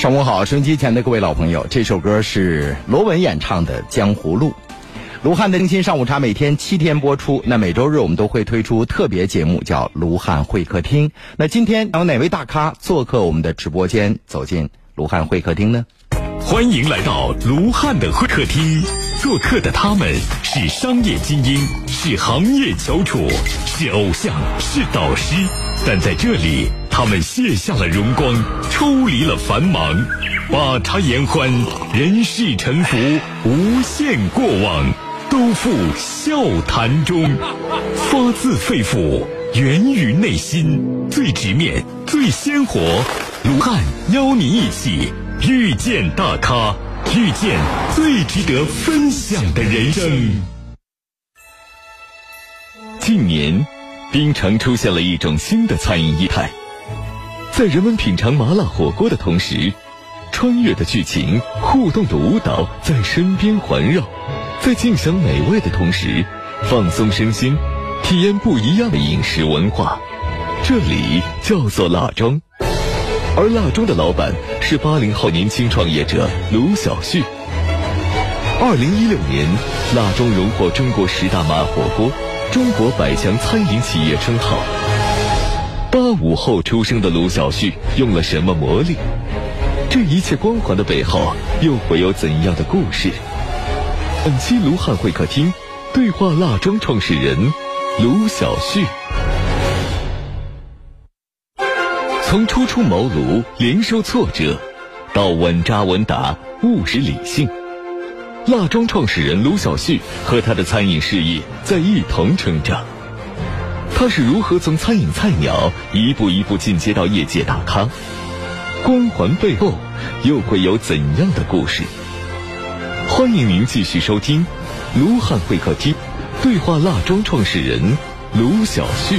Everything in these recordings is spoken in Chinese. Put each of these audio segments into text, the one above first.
上午好，收音机前的各位老朋友，这首歌是罗文演唱的《江湖路》。卢汉的更新上午茶每天七天播出，那每周日我们都会推出特别节目，叫卢汉会客厅。那今天有哪位大咖做客我们的直播间，走进卢汉会客厅呢？欢迎来到卢汉的会客厅，做客的他们是商业精英，是行业翘楚，是偶像，是导师，但在这里，他们卸下了荣光，抽离了繁忙，把茶言欢，人世沉浮，无限过往，都付笑谈中，发自肺腑，源于内心，最直面，最鲜活。卢汉邀您一起。遇见大咖，遇见最值得分享的人生。近年，槟城出现了一种新的餐饮业态，在人们品尝麻辣火锅的同时，穿越的剧情、互动的舞蹈在身边环绕，在尽享美味的同时，放松身心，体验不一样的饮食文化。这里叫做辣庄。而蜡庄的老板是八零后年轻创业者卢小旭。二零一六年，蜡庄荣获中国十大麻火锅、中国百强餐饮企业称号。八五后出生的卢小旭用了什么魔力？这一切光环的背后又会有怎样的故事？本期卢汉会客厅，对话蜡庄创始人卢小旭。从初出茅庐、连受挫折，到稳扎稳打、务实理性，蜡庄创始人卢小旭和他的餐饮事业在一同成长。他是如何从餐饮菜鸟一步一步进阶到业界大咖？光环背后又会有怎样的故事？欢迎您继续收听卢汉会客厅，对话蜡庄创始人卢小旭。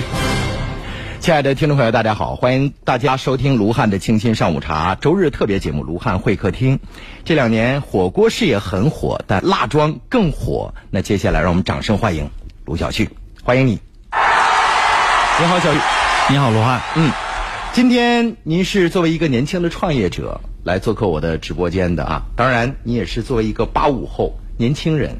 亲爱的听众朋友，大家好！欢迎大家收听卢汉的清新上午茶周日特别节目《卢汉会客厅》。这两年火锅事业很火，但辣庄更火。那接下来让我们掌声欢迎卢小旭，欢迎你！你好，小旭。你好，卢汉。嗯，今天您是作为一个年轻的创业者来做客我的直播间的啊。当然，你也是作为一个八五后年轻人，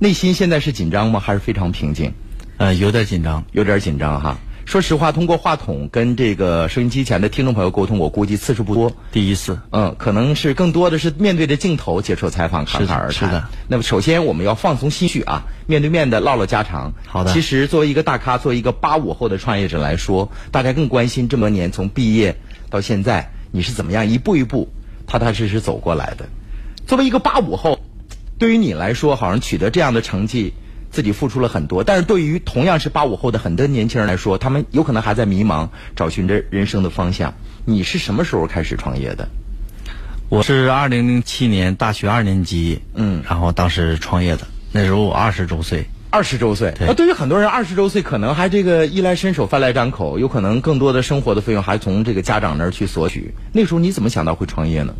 内心现在是紧张吗？还是非常平静？呃，有点紧张，有点紧张哈。说实话，通过话筒跟这个收音机前的听众朋友沟通，我估计次数不多。第一次，嗯，可能是更多的是面对着镜头接受采访，侃侃而谈。是的。那么，首先我们要放松心绪啊，面对面的唠唠家常。好的。其实，作为一个大咖，作为一个八五后的创业者来说，大家更关心这么多年从毕业到现在，你是怎么样一步一步踏踏实实走过来的？作为一个八五后，对于你来说，好像取得这样的成绩。自己付出了很多，但是对于同样是八五后的很多年轻人来说，他们有可能还在迷茫，找寻着人生的方向。你是什么时候开始创业的？我是二零零七年大学二年级，嗯，然后当时创业的，那时候我二十周岁。二十周岁，那对于很多人，二十周岁可能还这个衣来伸手饭来张口，有可能更多的生活的费用还从这个家长那儿去索取。那时候你怎么想到会创业呢？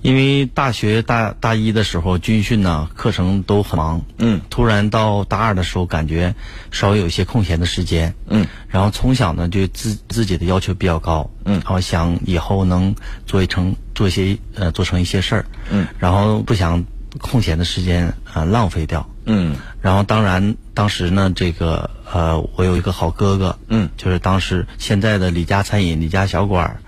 因为大学大大一的时候军训呢，课程都很忙。嗯。突然到大二的时候，感觉稍微有一些空闲的时间。嗯。然后从小呢，就自自己的要求比较高。嗯。然后想以后能做一成做一些呃做成一些事儿。嗯。然后不想空闲的时间啊浪费掉。嗯。然后当然当时呢，这个呃，我有一个好哥哥。嗯。就是当时现在的李家餐饮李家小馆，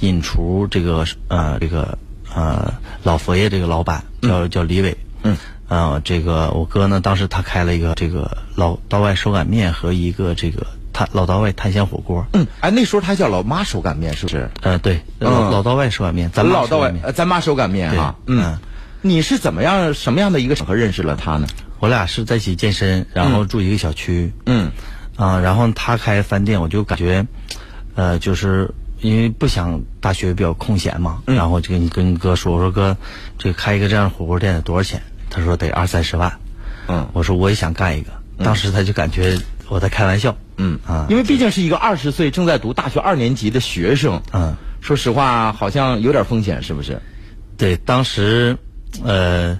引厨这个呃这个。呃，老佛爷这个老板叫叫李伟，嗯，呃，这个我哥呢，当时他开了一个这个老道外手擀面和一个这个炭老道外炭香火锅，嗯，哎，那时候他叫老妈手擀面，是不是？呃，对，老老道外手擀面，咱老道外，咱妈手擀面啊，嗯，你是怎么样什么样的一个场合认识了他呢？我俩是在一起健身，然后住一个小区，嗯，啊，然后他开饭店，我就感觉，呃，就是。因为不想大学比较空闲嘛，然后就跟跟哥说：“我说哥，这开一个这样的火锅店得多少钱？”他说：“得二三十万。”嗯，我说我也想干一个。当时他就感觉我在开玩笑。嗯啊，因为毕竟是一个二十岁正在读大学二年级的学生。嗯，说实话，好像有点风险，是不是？对，当时，呃，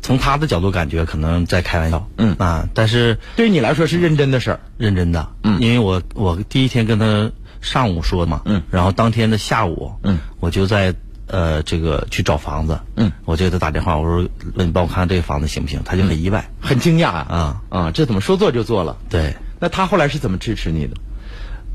从他的角度感觉可能在开玩笑。嗯啊，但是对于你来说是认真的事儿，认真的。嗯，因为我我第一天跟他。上午说嘛，嗯，然后当天的下午，嗯，我就在呃这个去找房子，嗯，我就给他打电话，我说问你帮我看看这个房子行不行？他就很意外，很惊讶啊啊啊！这怎么说做就做了？对，那他后来是怎么支持你的？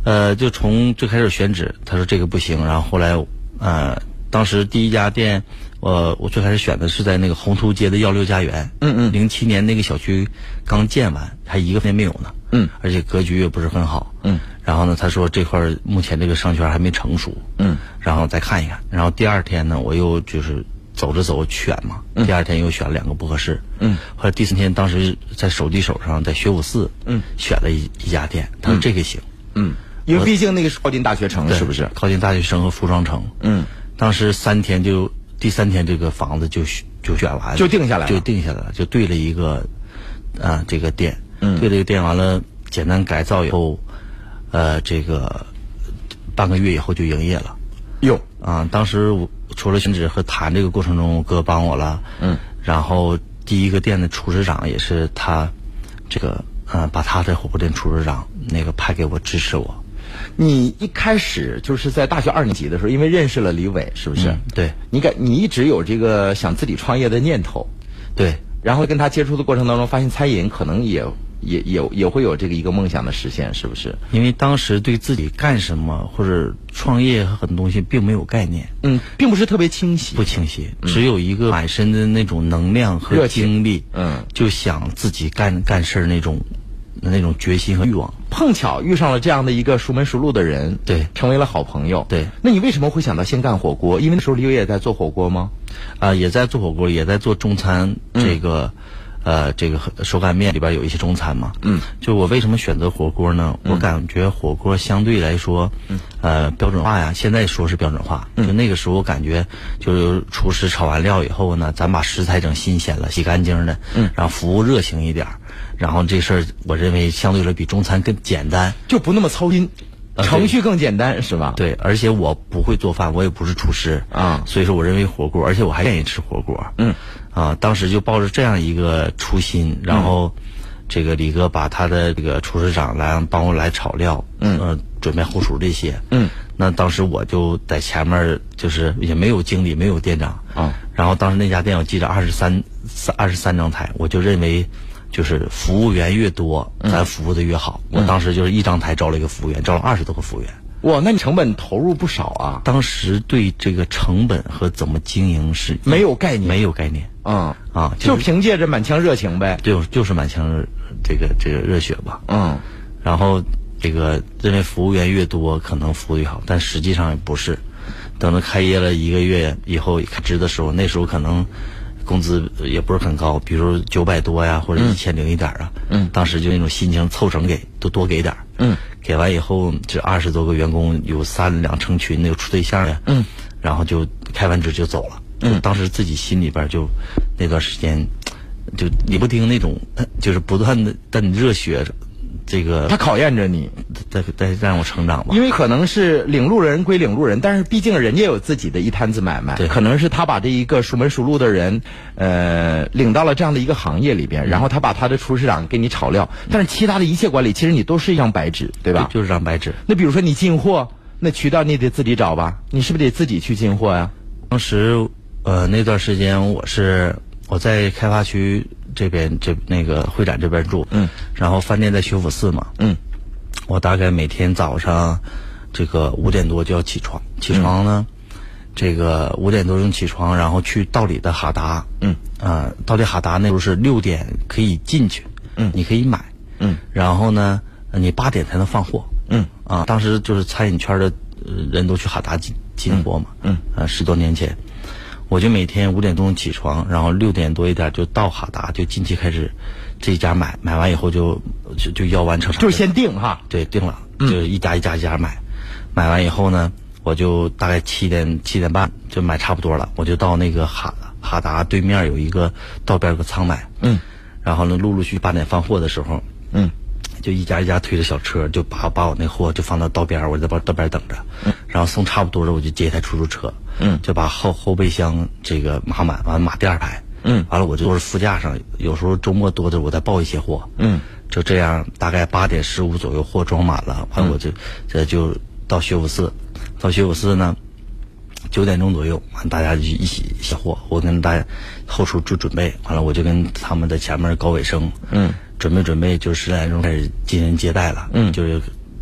呃，就从最开始选址，他说这个不行，然后后来呃，当时第一家店，我我最开始选的是在那个宏图街的幺六家园，嗯嗯。零七年那个小区刚建完，还一个店没有呢，嗯，而且格局也不是很好，嗯，然后呢，他说这块目前这个商圈还没成熟，嗯，然后再看一看，然后第二天呢，我又就是走着走选嘛，嗯。第二天又选了两个不合适，嗯，后来第三天当时在手机手上在学武寺，嗯，选了一一家店，他说这个行。嗯，因为毕竟那个是靠近大学城，是不是？靠近大学城和服装城？嗯，当时三天就第三天这个房子就选就选完了，就定下来了。就定下来了，就对了一个啊、这个店，嗯。对了一个店完了，简单改造以后，呃，这个半个月以后就营业了。哟，啊，当时我除了选址和谈这个过程中，我哥帮我了，嗯，然后第一个店的厨师长也是他，这个呃，把他的火锅店厨师长那个派给我支持我，你一开始就是在大学二年级的时候，因为认识了李伟，是不是？嗯对，你感你一直有这个想自己创业的念头，对，然后跟他接触的过程当中，发现餐饮可能也也也也会有这个一个梦想的实现，是不是？因为当时对自己干什么或者创业和很多东西并没有概念，嗯，并不是特别清晰。不。清晰，只有一个满身的那种能量和精力，嗯，就想自己干干事儿那种那种决心和欲望。碰巧遇上了这样的一个熟门熟路的人，对成为了好朋友。对那你为什么会想到先干火锅？因为那时候李伟也在做火锅吗？啊、也在做火锅，也在做中餐，这个，呃，这个手擀面里边有一些中餐嘛。嗯，就我为什么选择火锅呢？我感觉火锅相对来说，呃，标准化呀。现在说是标准化，就那个时候我感觉，就是厨师炒完料以后呢，咱把食材整新鲜了，洗干净的，嗯，然后服务热情一点儿，然后这事儿我认为相对来说比中餐更简单。就不那么操心，程序更简单，是吧？对，而且我不会做饭，我也不是厨师啊所以说我认为火锅，而且我还愿意吃火锅。嗯，啊，当时就抱着这样一个初心，然后这个李哥把他的这个厨师长来帮我来炒料，嗯呃，准备后厨这些，嗯，那当时我就在前面，就是也没有经理，没有店长啊，然后当时那家店我记着二十三三二十三张台，我就认为。就是服务员越多，嗯咱服务的越好。我当时就是一张台招了一个服务员，招了二十多个服务员。哇，那你成本投入不少啊。当时对这个成本和怎么经营是没有概念没有概念嗯，啊，就是凭借着满腔热情呗。就就是满腔热这个这个热血吧。嗯然后这个认为服务员越多，可能服务越好，但实际上也不是。等到开业了一个月以后开支的时候，那时候可能工资也不是很高，比如九百多呀，或者一千零一点儿啊。嗯当时就那种心情，凑成给都多给点儿。嗯，给完以后，这二十多个员工有三两成群的，有处对象的。嗯，然后就开完支就走了。嗯，当时自己心里边就那段时间，就你不听那种，呃就是不断的但你热血，这个他考验着你，再再让我成长吧。因为可能是领路人归领路人，但是毕竟人家有自己的一摊子买卖，对可能是他把这一个熟门熟路的人，呃，领到了这样的一个行业里边，然后他把他的厨师长给你炒料，但是其他的一切管理，其实你都是一张白纸，对吧？就是张白纸。那比如说你进货，那渠道你得自己找吧，你是不是得自己去进货呀？当时呃那段时间我是我在开发区这边这那个会展这边住，嗯，然后饭店在学府寺嘛，嗯，我大概每天早上这个五点多就要起床，起床呢，这个五点多钟起床，然后去道里的哈达，嗯，啊、道里哈达那时候是六点可以进去，嗯。你可以买，嗯，然后呢，你八点才能放货，嗯，啊，当时就是餐饮圈的呃人都去哈达进进货嘛，嗯，啊，十多年前，我就每天五点钟起床，然后六点多一点就到哈达，就进去开始这一家买，买完以后就就就要完成啥，就是先定哈，对定了，就是一家一家一家买，买完以后呢，我就大概七点七点半就买差不多了，我就到那个哈哈达对面有一个道边有个仓买，嗯，然后呢，陆陆续续八点放货的时候，嗯，就一家一家推着小车，就把把我那货就放到道边儿，我在道道边儿等着，然后送差不多了，我就接一台出租车，嗯。就把后后备箱这个码满，完了码第二排，嗯。完了我就坐在副驾上，有时候周末多的我再抱一些货，嗯，就这样，大概八点十五左右货装满了，完了我就这就到学府寺，到学府寺呢，九点钟左右，完大家就一起卸货，我跟大家后厨就准备，完了我就跟他们在前面搞卫生，嗯，准备准备就十点钟开始进行接待了，嗯。就是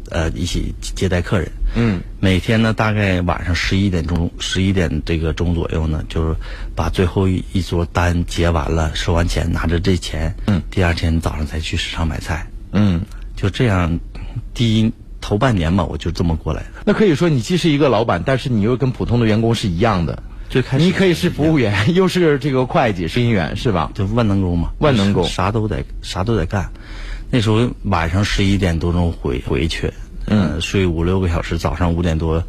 呃一起接待客人，嗯，每天呢大概晚上十一点钟十一点这个钟左右呢，就是把最后一一桌单结完了，收完钱拿着这钱，嗯，第二天早上才去市场买菜，嗯，就这样，第一头半年吧，我就这么过来的。那可以说你既是一个老板，但是你又跟普通的员工是一样的。最开始你可以是服务员，又是这个会计、收银员，是吧？就万能工嘛，万能工啥都得啥都得干。那时候晚上十一点多钟回回去，嗯、睡五六个小时，早上五点多，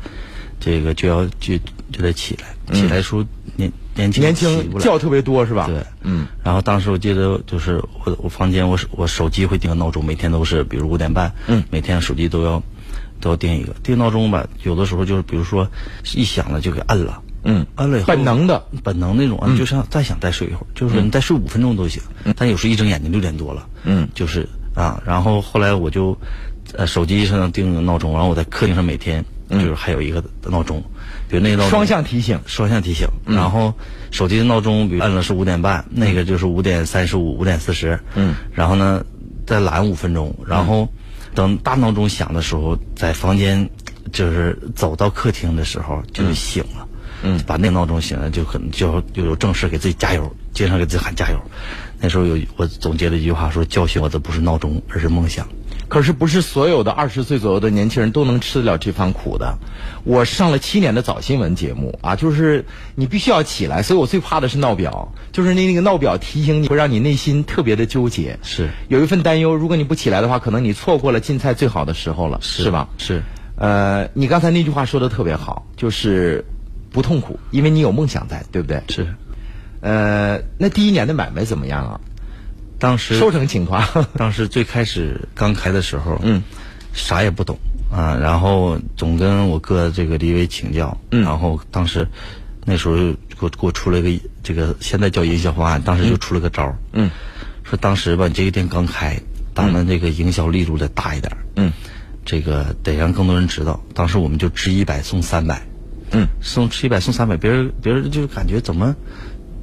这个就要就就得起来，起来时候年年轻年轻觉特别多，是吧？对，嗯。然后当时我记得就是我我房间我手我手机会定个闹钟，每天都是比如五点半，嗯，每天手机都要都要定一个。定闹钟吧。有的时候就是比如说一响了就给摁了，嗯。摁了以后本能的，本能那种，嗯，就像再想再睡一会儿，就是你再睡五分钟都行，但有时候一睁眼睛六点多了，嗯。就是啊，然后后来我就呃手机上定个闹钟，然后我在客厅上每天就是还有一个闹钟，比如那个闹钟双向提醒。双向提醒，然后手机的闹钟，比如按了是五点半，那个就是五点三十五、五点四十，嗯，然后呢再懒五分钟，然后等大闹钟响的时候，在房间就是走到客厅的时候就醒了，嗯，把那个闹钟醒了，就可能就就有正式给自己加油，经常给自己喊加油。那时候有我总结了一句话说，教训我的不是闹钟，而是梦想。可是不是所有的二十岁左右的年轻人都能吃得了这番苦的。我上了七年的早新闻节目啊，就是你必须要起来，所以我最怕的是闹表，就是那那个闹表提醒你，会让你内心特别的纠结，是有一份担忧。如果你不起来的话，可能你错过了进菜最好的时候了，是吧？是，呃，你刚才那句话说的特别好，就是不痛苦，因为你有梦想在，对不对？是。呃，那第一年的买卖怎么样啊？当时收成情况？当时最开始刚开的时候，嗯，啥也不懂啊，然后总跟我哥这个李伟请教，嗯。然后当时那时候给我给我出了一个这个现在叫营销方案，当时就出了个招儿嗯。说当时吧，你这个店刚开，咱们这个营销力度得大一点儿。嗯。这个得让更多人知道。当时我们就值一百送三百，嗯，送吃一百送三百，别人别人就感觉怎么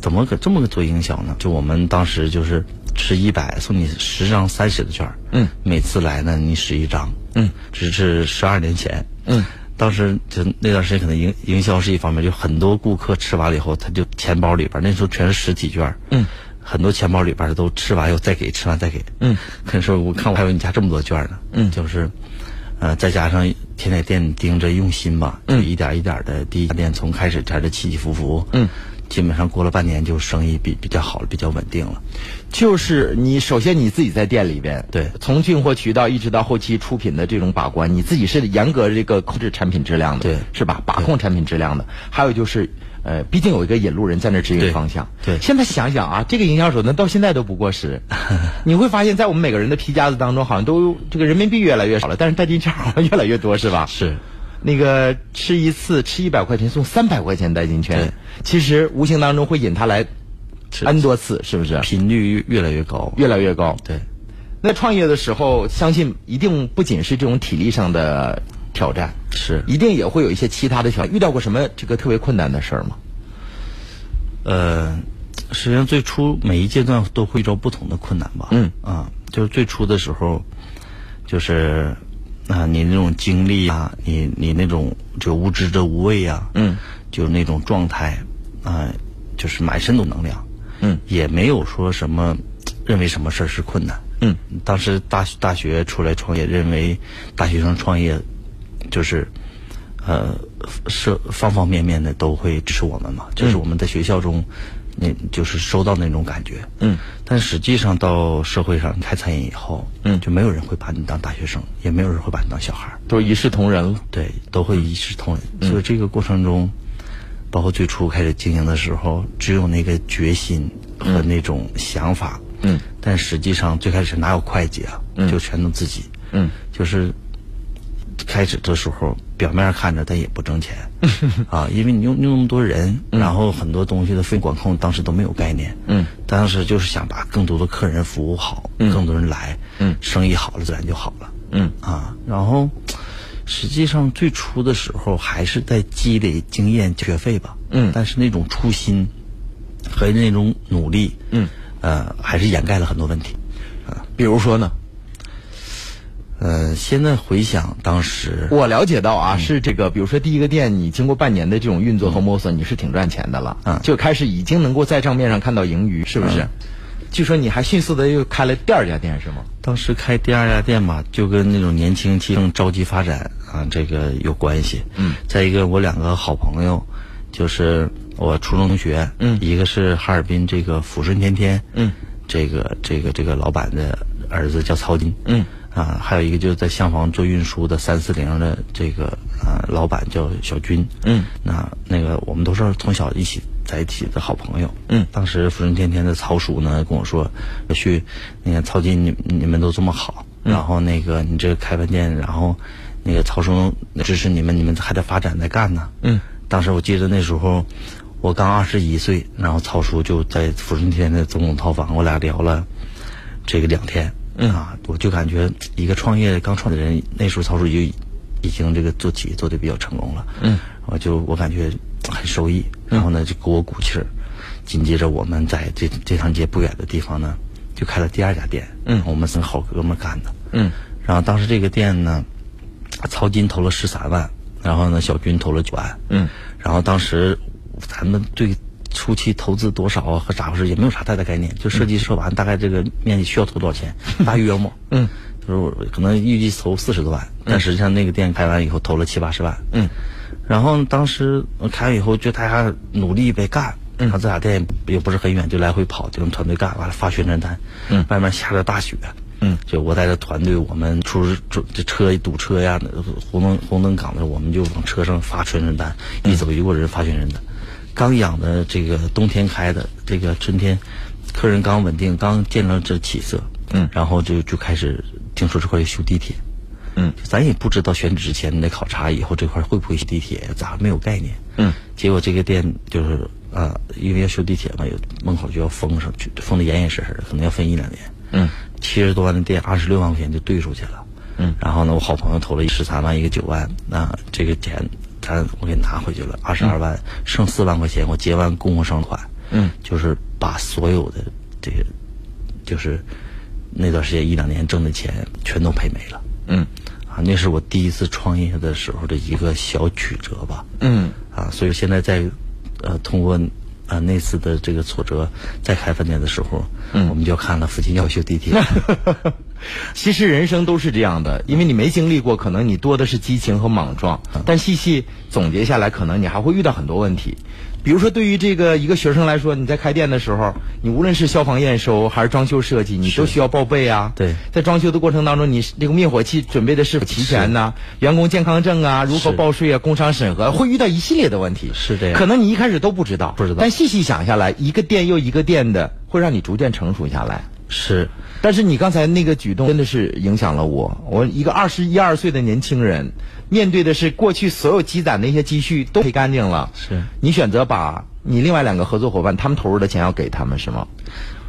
怎么个这么个做营销呢？就我们当时就是吃一百送你十张三十的券儿嗯，每次来呢你使一张，嗯，只是十二年前，嗯，当时就那段时间可能营营销是一方面，就很多顾客吃完了以后，他就钱包里边儿那时候全是实体券儿嗯，很多钱包里边儿都吃完又再给，吃完再给，嗯，可是我看我还有你家这么多券儿呢，嗯。就是，呃，再加上天天店盯着用心吧，就一点一点的，第一家店从开始开始起起伏伏，嗯，基本上过了半年就生意比比较好了，比较稳定了，就是你首先你自己在店里边，对从进货渠道一直到后期出品的这种把关，你自己是严格这个控制产品质量的，对是吧？把控产品质量的。还有就是，呃，毕竟有一个引路人在那指引方向。对现在想想啊，这个营销手段到现在都不过时。你会发现在我们每个人的皮夹子当中，好像都这个人民币越来越少了，但是代金券好像越来越多，是吧？是。那个吃一次吃一百块钱送三百块钱代金券，其实无形当中会引他来 n 多次，是不是？频率越来越高，越来越高。对，那创业的时候，相信一定不仅是这种体力上的挑战，是一定也会有一些其他的挑。遇到过什么这个特别困难的事儿吗？呃，实际上最初每一阶段都会遇到不同的困难吧。嗯啊，就是最初的时候，就是啊，你那种经历啊，你你那种就无知的无畏啊，嗯，就是那种状态啊，就是满身都能量，嗯，也没有说什么认为什么事儿是困难。嗯，当时大大学出来创业，认为大学生创业就是。呃，是方方面面的都会支持我们嘛，就是我们在学校中，那就是收到那种感觉。嗯，但实际上到社会上开餐饮以后，嗯就没有人会把你当大学生，也没有人会把你当小孩儿，都一视同仁了。对，都会一视同仁。所以这个过程中，包括最初开始经营的时候，只有那个决心和那种想法。嗯，但实际上最开始哪有会计啊？就全都自己。嗯，就是开始的时候，表面看着他也不挣钱 啊，因为你用用那么多人，然后很多东西的费管控，当时都没有概念。嗯，当时就是想把更多的客人服务好，更多人来，嗯，生意好了自然就好了。嗯啊，然后实际上最初的时候还是在积累经验、学费吧。嗯但是那种初心和那种努力，嗯，呃，还是掩盖了很多问题。比如说呢？呃，现在回想当时，我了解到啊，是这个，比如说第一个店，你经过半年的这种运作和摸索，你是挺赚钱的了，嗯。就开始已经能够在账面上看到盈余，是不是？据说你还迅速的又开了第二家店，是吗？当时开第二家店吧，就跟那种年轻气盛、着急发展啊，这个有关系。嗯，再一个，我两个好朋友，就是我初中同学，嗯。一个是哈尔滨这个抚顺天天，嗯，这个这个这个老板的儿子叫曹金，嗯，啊，还有一个就是在厢房做运输的三四零的这个啊老板叫小军，嗯，那那个我们都是从小一起在一起的好朋友，嗯。当时福顺天天的曹叔呢跟我说，旭，那个曹金你你们都这么好，然后那个你这个开饭店，然后那个曹叔支持你们，你们还得发展再干呢，嗯，当时我记得那时候我刚二十一岁，然后曹叔就在福顺天天的总统套房，我俩聊了这个两天，嗯。啊，我就感觉一个创业刚创的人，那时候曹叔就已经这个做企业做的比较成功了，嗯，我就我感觉很受益，然后呢就给我鼓气儿，紧接着我们在这这趟街不远的地方呢，就开了第二家店，嗯。我们是好哥们儿干的，嗯。然后当时这个店呢，曹金投了十三万，然后呢小军投了九万，嗯，然后当时咱们对初期投资多少啊和咋回事也没有啥太大概念，就设计设完大概这个面积需要投多少钱，大约摸，嗯，就是我可能预计投四十多万，但实际上那个店开完以后投了七八十万，嗯，然后当时开完以后就大家努力呗干。然后这俩店也不是很远，就来回跑，就跟团队干，完了发宣传单。嗯外面下着大雪。嗯，就我带着团队，我们出这这车一堵车呀，红灯红灯岗的，我们就往车上发宣传单，一走一过人发宣传单。刚养的这个冬天开的，这个春天客人刚稳定，刚见到这起色，嗯。然后就就开始听说这块要修地铁，嗯，咱也不知道选址之前得考察以后这块会不会修地铁，咋没有概念，嗯，结果这个店就是啊、因为要修地铁嘛，有门口就要封上去，封的严严实实的，可能要封一两年，嗯，七十多万的店，二十六万块钱就兑出去了，嗯，然后呢，我好朋友投了十三万，一个九万，那这个钱咱我给拿回去了，二十二万，剩四万块钱，我结完供货商款，嗯，就是把所有的这个就是那段时间一两年挣的钱全都赔没了。嗯啊，那是我第一次创业的时候的一个小曲折吧。嗯啊，所以现在在呃通过呃那次的这个挫折，在开饭店的时候，嗯我们就看了附近要修地铁。其实人生都是这样的，因为你没经历过，可能你多的是激情和莽撞。但细细总结下来，可能你还会遇到很多问题。比如说，对于这个一个学生来说，你在开店的时候，你无论是消防验收还是装修设计，你都需要报备啊。对在装修的过程当中，你这个灭火器准备的是否齐全呢？员工健康证啊，如何报税啊？工商审核会遇到一系列的问题。是这样可能你一开始都不知道，不知道但细细想下来，一个店又一个店的，会让你逐渐成熟下来。是，但是你刚才那个举动真的是影响了我。我一个二十一二岁的年轻人，面对的是过去所有积攒的一些积蓄都赔干净了。是。你选择把你另外两个合作伙伴他们投入的钱要给他们是吗？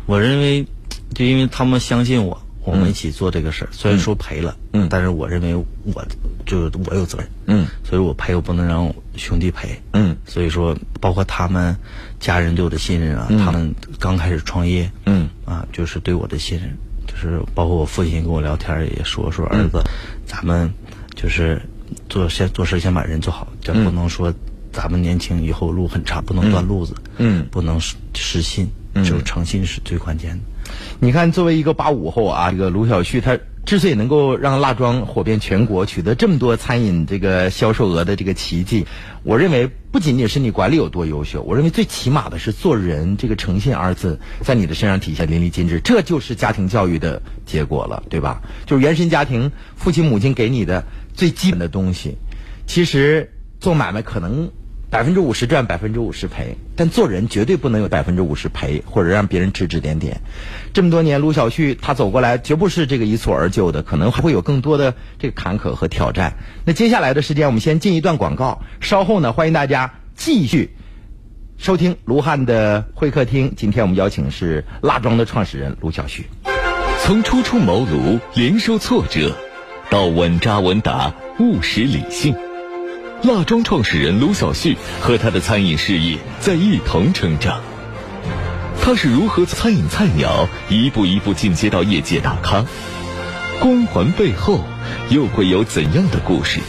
我认为就因为他们相信我，我们一起做这个事儿。虽然说赔了，嗯。但是我认为我就我有责任，嗯。所以我赔我不能让兄弟赔，嗯。所以说包括他们家人对我的信任啊，他们刚开始创业，嗯。啊，就是对我的信任，就是包括我父亲跟我聊天儿也说说儿子，咱们就是做先做事先把人做好，这不能说咱们年轻以后路很长，不能断路子，嗯不能失失信，就是诚信是最关键的。你看，作为一个八五后啊，这个卢晓旭他之所以能够让辣庄火遍全国，取得这么多餐饮这个销售额的这个奇迹，我认为不仅仅是你管理有多优秀，我认为最起码的是做人这个诚信二字在你的身上体现淋漓尽致，这就是家庭教育的结果了，对吧？就是原生家庭父亲母亲给你的最基本的东西。其实做买卖可能百分之五十赚，百分之五十赔，但做人绝对不能有百分之五十赔，或者让别人指指点点。这么多年，卢小旭他走过来，绝不是这个一蹴而就的，可能还会有更多的这个坎坷和挑战。那接下来的时间，我们先进一段广告，稍后呢，欢迎大家继续收听卢汉的会客厅。今天我们邀请是蜡庄的创始人卢小旭。从初出茅庐，连受挫折，到稳扎稳打、务实理性。辣庄创始人卢晓旭和他的餐饮事业在一同成长。他是如何餐饮菜鸟一步一步进阶到业界大咖？光环背后又会有怎样的故事？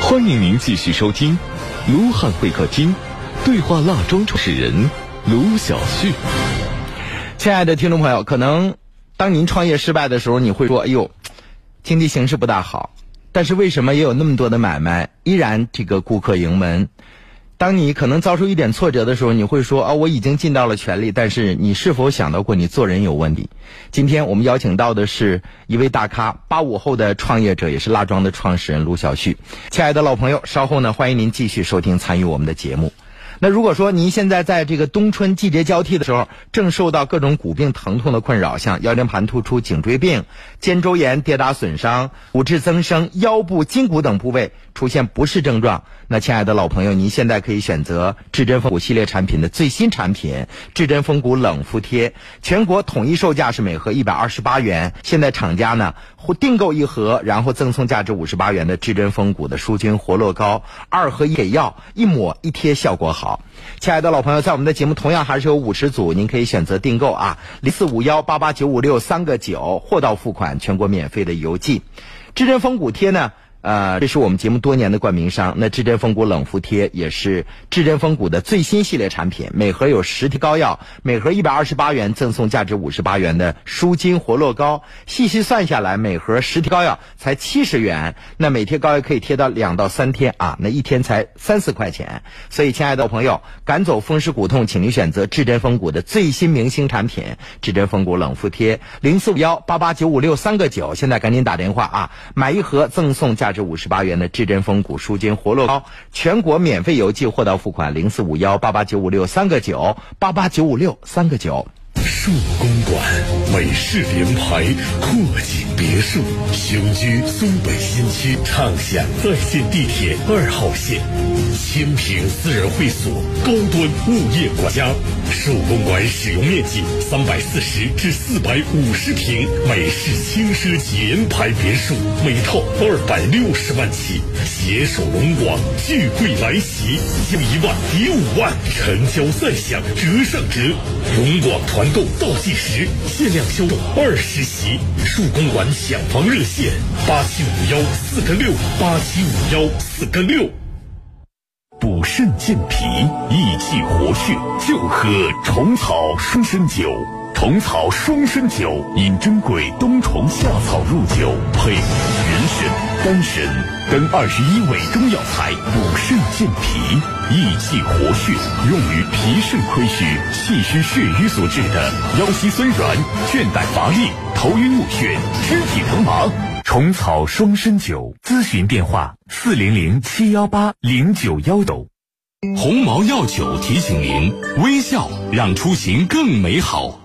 欢迎您继续收听卢汉会客厅，对话辣庄创始人卢晓旭。亲爱的听众朋友，可能当您创业失败的时候，你会说：“哎呦，经济形势不大好。”但是为什么也有那么多的买卖依然这个顾客盈门？当你可能遭受一点挫折的时候，你会说啊，我已经尽到了全力。但是你是否想到过你做人有问题？今天我们邀请到的是一位大咖，八五后的创业者，也是蜡庄的创始人卢小旭。亲爱的老朋友，稍后呢，欢迎您继续收听参与我们的节目。那如果说您现在在这个冬春季节交替的时候，正受到各种骨病疼痛的困扰，像腰间盘突出、颈椎病、肩周炎、跌打损伤、骨质增生、腰部筋骨等部位出现不适症状，那亲爱的老朋友，您现在可以选择至臻风骨系列产品的最新产品至臻风骨冷敷贴，全国统一售价是每盒一百二十八元，现在厂家呢 订购一盒，然后赠送价值五十八元的至臻风骨的舒筋活络膏，二合一给药，一抹一贴效果好。亲爱的老朋友，在我们的节目同样还是有五十组，您可以选择订购啊，零四五幺八八九五六三个九，货到付款，全国免费的邮寄。至臻风骨贴呢？呃，这是我们节目多年的冠名商。那至臻风骨冷敷贴也是至臻风骨的最新系列产品，每盒有十贴膏药，每盒一百二十八元，赠送价值五十八元的舒筋活络膏。细细算下来，每盒十贴膏药才七十元，那每贴膏药可以贴到两到三天啊，那一天才三四块钱。所以，亲爱的朋友，赶走风湿骨痛，请您选择至臻风骨的最新明星产品至臻风骨冷敷贴，零四五幺八八九五六三个九，现在赶紧打电话啊，买一盒赠送价。这五十八元的至臻风骨舒筋活络膏，全国免费邮寄，货到付款，零四五幺八八九五六三个九八八九五六三个九。树公馆美式联排阔景别墅，雄居松北新区，畅享在线地铁二号线，千平私人会所，高端物业管家。树公馆使用面积三百四十至四百五十平，美式轻奢级联排别墅，每套二百六十万起，携手龙广，巨贵来袭，就一万抵五万，成交再享折上折，龙广团购。倒计时，限量销售二十席，数公馆抢房热线：八七五幺四个六，八七五幺四个六。补肾健脾、益气活血，就喝虫草双参酒。虫草双参酒，因珍贵冬虫夏草入酒，配合元参、丹参等二十一味中药材，补肾健脾、益气活血，用于脾肾亏虚、气虚血瘀所致的腰膝酸软、倦怠乏力、头晕目眩、肢体疼麻。虫草双参酒，咨询电话：四零零七幺八零九幺九。鸿茅药酒提醒您：微笑让出行更美好。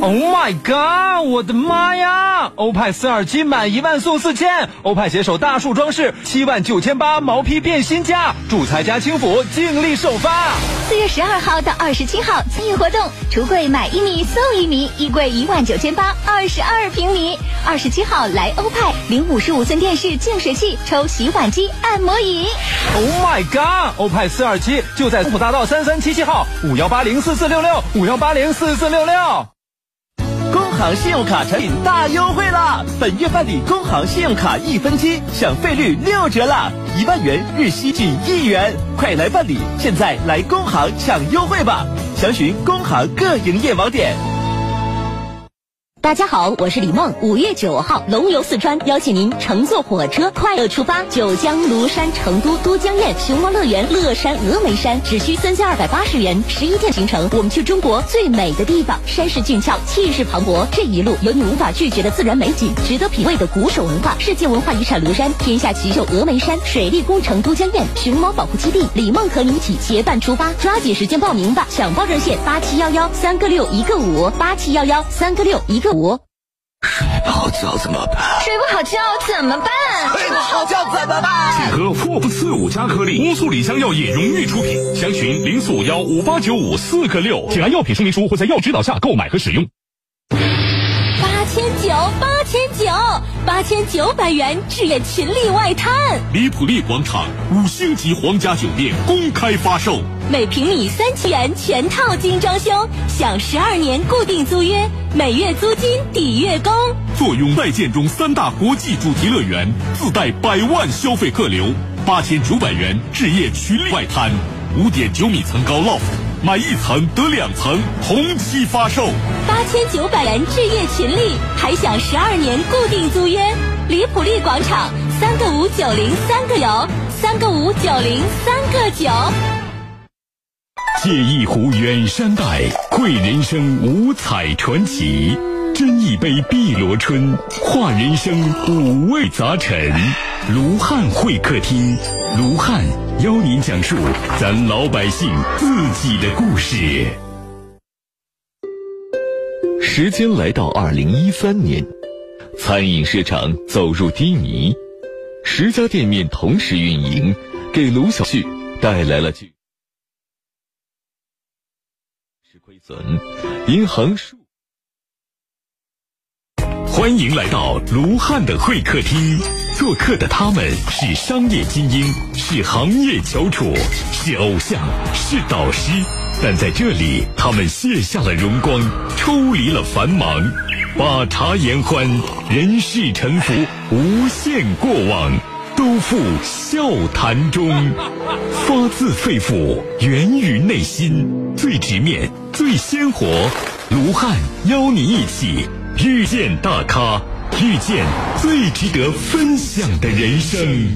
Oh my god！我的妈呀！欧派四二七满一万送四千，欧派携手大树装饰七万九千八毛坯变新家，主材加轻辅尽力首发。四月十二号到二十七号参与活动，橱柜买一米送一米，衣柜一万九千八，二十二平米。二十七号来欧派领五十五寸电视净水器，抽洗碗机、按摩椅。Oh my god！欧派四二七就在东浦大道三三七七号，五幺八零四四六六，五幺八零四四六六。行信用卡产品大优惠啦！本月办理工行信用卡一分期，享费率六折啦！一万元日息仅一元，快来办理！现在来工行抢优惠吧！详询工行各营业网点。大家好，我是李梦。五月九号，龙游四川，邀请您乘坐火车快乐出发，九江、庐山、成都、都江堰、熊猫乐园、乐山、峨眉山，只需三千二百八十元，十一天行程，我们去中国最美的地方，山势俊俏，气势磅礴，这一路有你无法拒绝的自然美景，值得品味的古蜀文化，世界文化遗产庐山，天下奇秀峨眉山，水利工程都江堰，熊猫保护基地，李梦和你一起结伴出发，抓紧时间报名吧！抢报热线八七幺幺三个六一个五八七幺幺三个六一个。五睡不好觉怎么办？睡不好觉怎么办？睡不好觉怎么办？请喝霍布斯五加颗粒，乌苏里香药业荣誉出品。详询零四五幺五八九五四个六，请按药品说明书或在药指导下购买和使用。八千九，百元置业群力外滩，李普利广场五星级皇家酒店公开发售，每平米三千元全套精装修，享十二年固定租约，每月租金抵月供。坐拥在建中三大国际主题乐园，自带百万消费客流，八千九百元置业群力外滩，五点九米层高 loft，买一层得两层，同期发售。八千九百元置业群力，还享十二年固定租约。李普利广场三个五九零三个九，三个五九零三个九。借一壶远山黛，绘人生五彩传奇；斟一杯碧螺春，化人生五味杂陈。卢汉会客厅，卢汉邀您讲述咱老百姓自己的故事。时间来到二零一三年，餐饮市场走入低迷，十家店面同时运营，给卢小旭带来了巨是亏损。银行数。欢迎来到卢汉的会客厅，做客的他们是商业精英，是行业翘楚，是偶像，是导师。但在这里，他们卸下了荣光，抽离了繁忙，把茶言欢，人事沉浮，无限过往，都付笑谈中，发自肺腑，源于内心，最直面，最鲜活。卢汉邀你一起遇见大咖，遇见最值得分享的人生。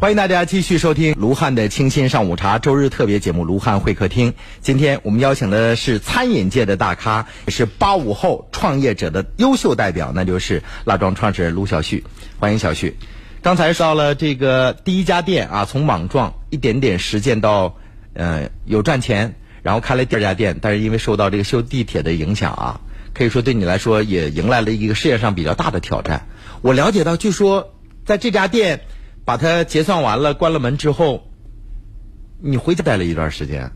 欢迎大家继续收听卢汉的清新上午茶周日特别节目《卢汉会客厅》。今天我们邀请的是餐饮界的大咖，也是八五后创业者的优秀代表，那就是辣庄创始人卢小旭。欢迎小旭。刚才说到了这个第一家店啊，从莽撞一点点实践到呃有赚钱，然后开了第二家店，但是因为受到这个修地铁的影响啊，可以说对你来说也迎来了一个事业上比较大的挑战。我了解到，据说在这家店。把它结算完了，关了门之后，你回家待了一段时间。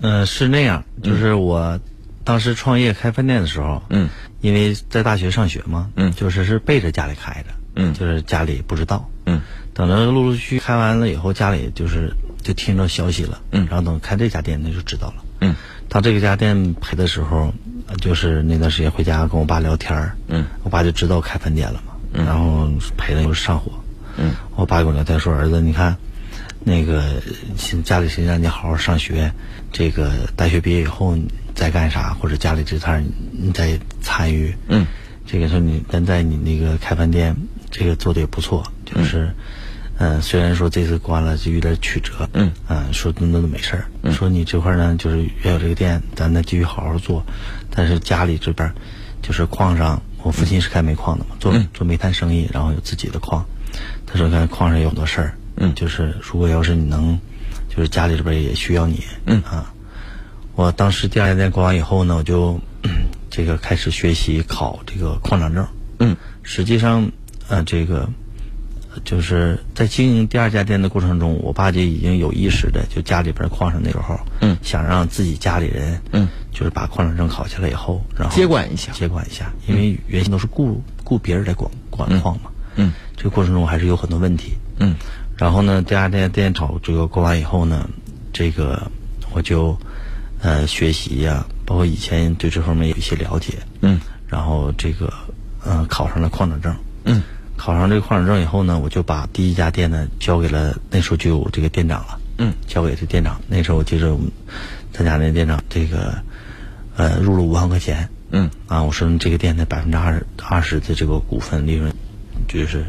嗯，是那样，就是我当时创业开饭店的时候，嗯，因为在大学上学嘛，嗯。就是是背着家里开的，嗯。就是家里不知道，嗯，等着陆陆续续开完了以后，家里就是就听着消息了，嗯。然后等开这家店那就知道了，嗯，他这个家店赔的时候，呃就是那段时间回家跟我爸聊天儿。嗯，我爸就知道开饭店了嘛，嗯。然后赔的又是上火，嗯，我爸跟我聊天说：“儿子，你看，那个现家里现在让你好好上学，这个大学毕业以后你再干啥，或者家里这摊儿你再参与，嗯，这个说你现在你那个开饭店，这个做的也不错，就是，嗯、虽然说这次关了就有点曲折，嗯说那那都没事儿，说你这块儿呢，就是原有这个店，咱再继续好好做，但是家里这边儿就是矿上，我父亲是开煤矿的嘛，做、做煤炭生意，然后有自己的矿。他说：“看矿上有很多事儿，嗯就是如果要是你能，就是家里这边也需要你，嗯。啊，我当时第二家店关完以后呢，我就 这个开始学习考这个矿长证，嗯，实际上，呃，这个呃就是在经营第二家店的过程中，我爸就已经有意识的，就家里边矿上那时候，嗯。想让自己家里人，嗯，就是把矿长证考下来以后，然后接管一下。接管一下，因为原先都是雇雇别人来管管矿嘛，嗯，这个过程中还是有很多问题，嗯，然后呢，第二家店炒这个过完以后呢，这个我就呃学习呀、包括以前对这方面有一些了解，嗯，然后这个呃考上了矿长证，嗯，考上这个矿长证以后呢，我就把第一家店呢交给了那时候就有这个店长了，嗯，交给这店长。那时候我记着我们咱家那店长这个呃入了五万块钱，嗯啊，我说这个店的百分之二十二十的这个股份利润，就是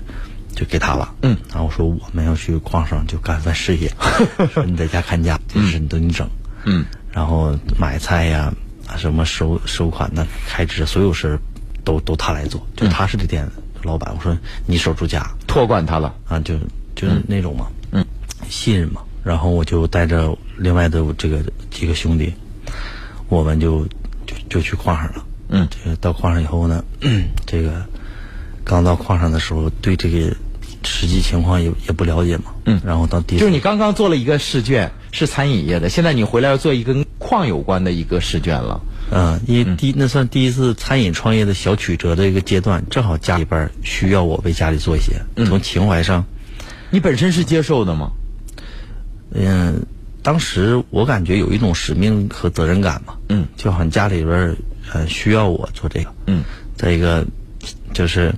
就给他了。嗯，然后我说我们要去矿上就干份事业，说你在家看家，这事你都你整。嗯，然后买菜呀，啊什么收收款的开支，所有事都都他来做，就他是这店的老板。我说你守住家托管他了。啊，就就是那种嘛，嗯，信任嘛。然后我就带着另外的这个几个兄弟，我们就就就去矿上了。嗯这个到矿上以后呢，这个刚到矿上的时候，对这个实际情况也也不了解嘛。嗯然后到第就是你刚刚做了一个试卷，是餐饮业的，现在你回来要做一个跟矿有关的一个试卷了。嗯，因为第那算第一次餐饮创业的小曲折的一个阶段，正好家里边儿需要我为家里做一些，从情怀上，你本身是接受的吗？嗯，当时我感觉有一种使命和责任感嘛，嗯，就好像家里边儿呃需要我做这个，嗯，再一个就是，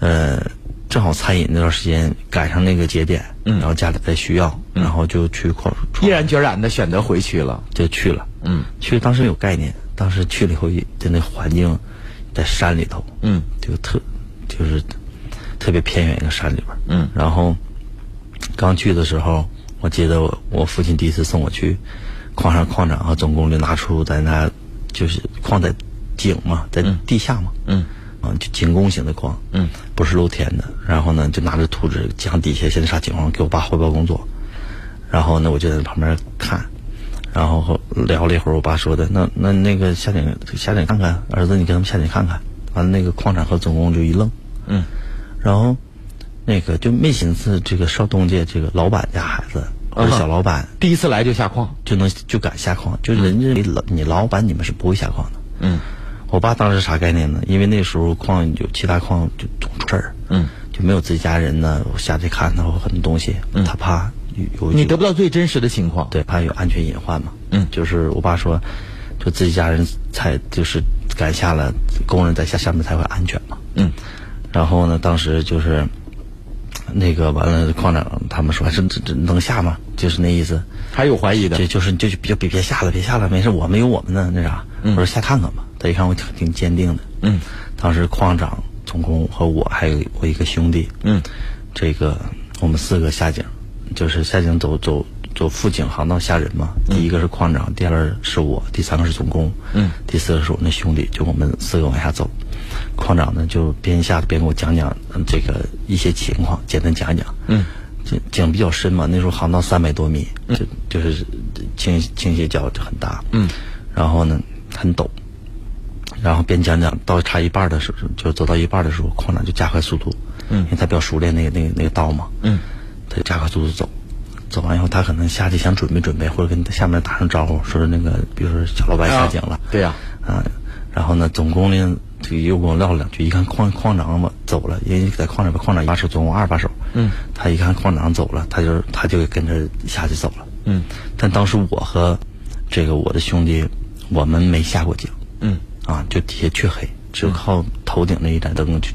呃，正好餐饮那段时间赶上那个节点，嗯。然后家里在需要，然后就去创毅然决然的选择回去了。就去了，嗯，去当时有概念，当时去了以后，就那环境在山里头，嗯，就特就是特别偏远一个山里边，嗯，然后刚去的时候，我记得我我父亲第一次送我去矿上，矿长和总工就拿出在那就是矿在井嘛，在地下嘛，嗯，啊，就井工型的矿，嗯，不是露天的。然后呢，就拿着图纸讲底下现在啥情况，给我爸汇报工作。然后呢，我就在旁边看，然后聊了一会儿，我爸说的，那那那个下井下井看看，儿子你跟他们下井看看。完了，那个矿产和总工就一愣，嗯，然后那个就没寻思这个少东家这个老板家孩子或者小老板第一次来就下矿。就能就敢下矿，就人家老你老板你们是不会下矿的。嗯。我爸当时啥概念呢？因为那时候矿有其他矿就总出事儿，嗯，就没有自己家人呢，我下去看他或很多东西，他怕你得不到最真实的情况。对，怕有安全隐患嘛。嗯就是我爸说，就自己家人才就是敢下了，工人在下下面才会安全嘛。嗯，然后呢，当时就是那个完了，矿长他们说，这这这能下吗？就是那意思。还有怀疑的这。就是你就就别别别下了，别下了，没事，我们有我们的那啥。我说下看看吧。他一看我挺挺坚定的。嗯，当时矿长、总工和我还有我一个兄弟。嗯，这个我们四个下井，就是下井走走走副井航道下人嘛。第一个是矿长，第二个是我，第三个是总工。嗯，第四个是我那兄弟，就我们四个往下走。矿长呢就边下边给我讲讲这个一些情况，简单讲讲。嗯，这井比较深嘛，那时候航道三百多米，就就是倾倾斜角就很大。嗯，然后呢很陡，然后边讲讲到差一半的时候，就走到一半的时候，矿长就加快速度。嗯因为他比较熟练那个那个那个道嘛。嗯，他加快速度走，走完以后他可能下去想准备准备，或者跟下面打声招呼，说是那个比如说小老板下井了。对呀、啊，然后呢，总工呢就又跟我唠了两句，一看矿矿长嘛走了，因为在矿里边矿长一把手，总共二把手。嗯，他一看矿长走了，他就他就跟着下去走了。嗯，但当时我和这个我的兄弟，我们没下过井。嗯啊，就底下黢黑，只有靠头顶那一盏灯去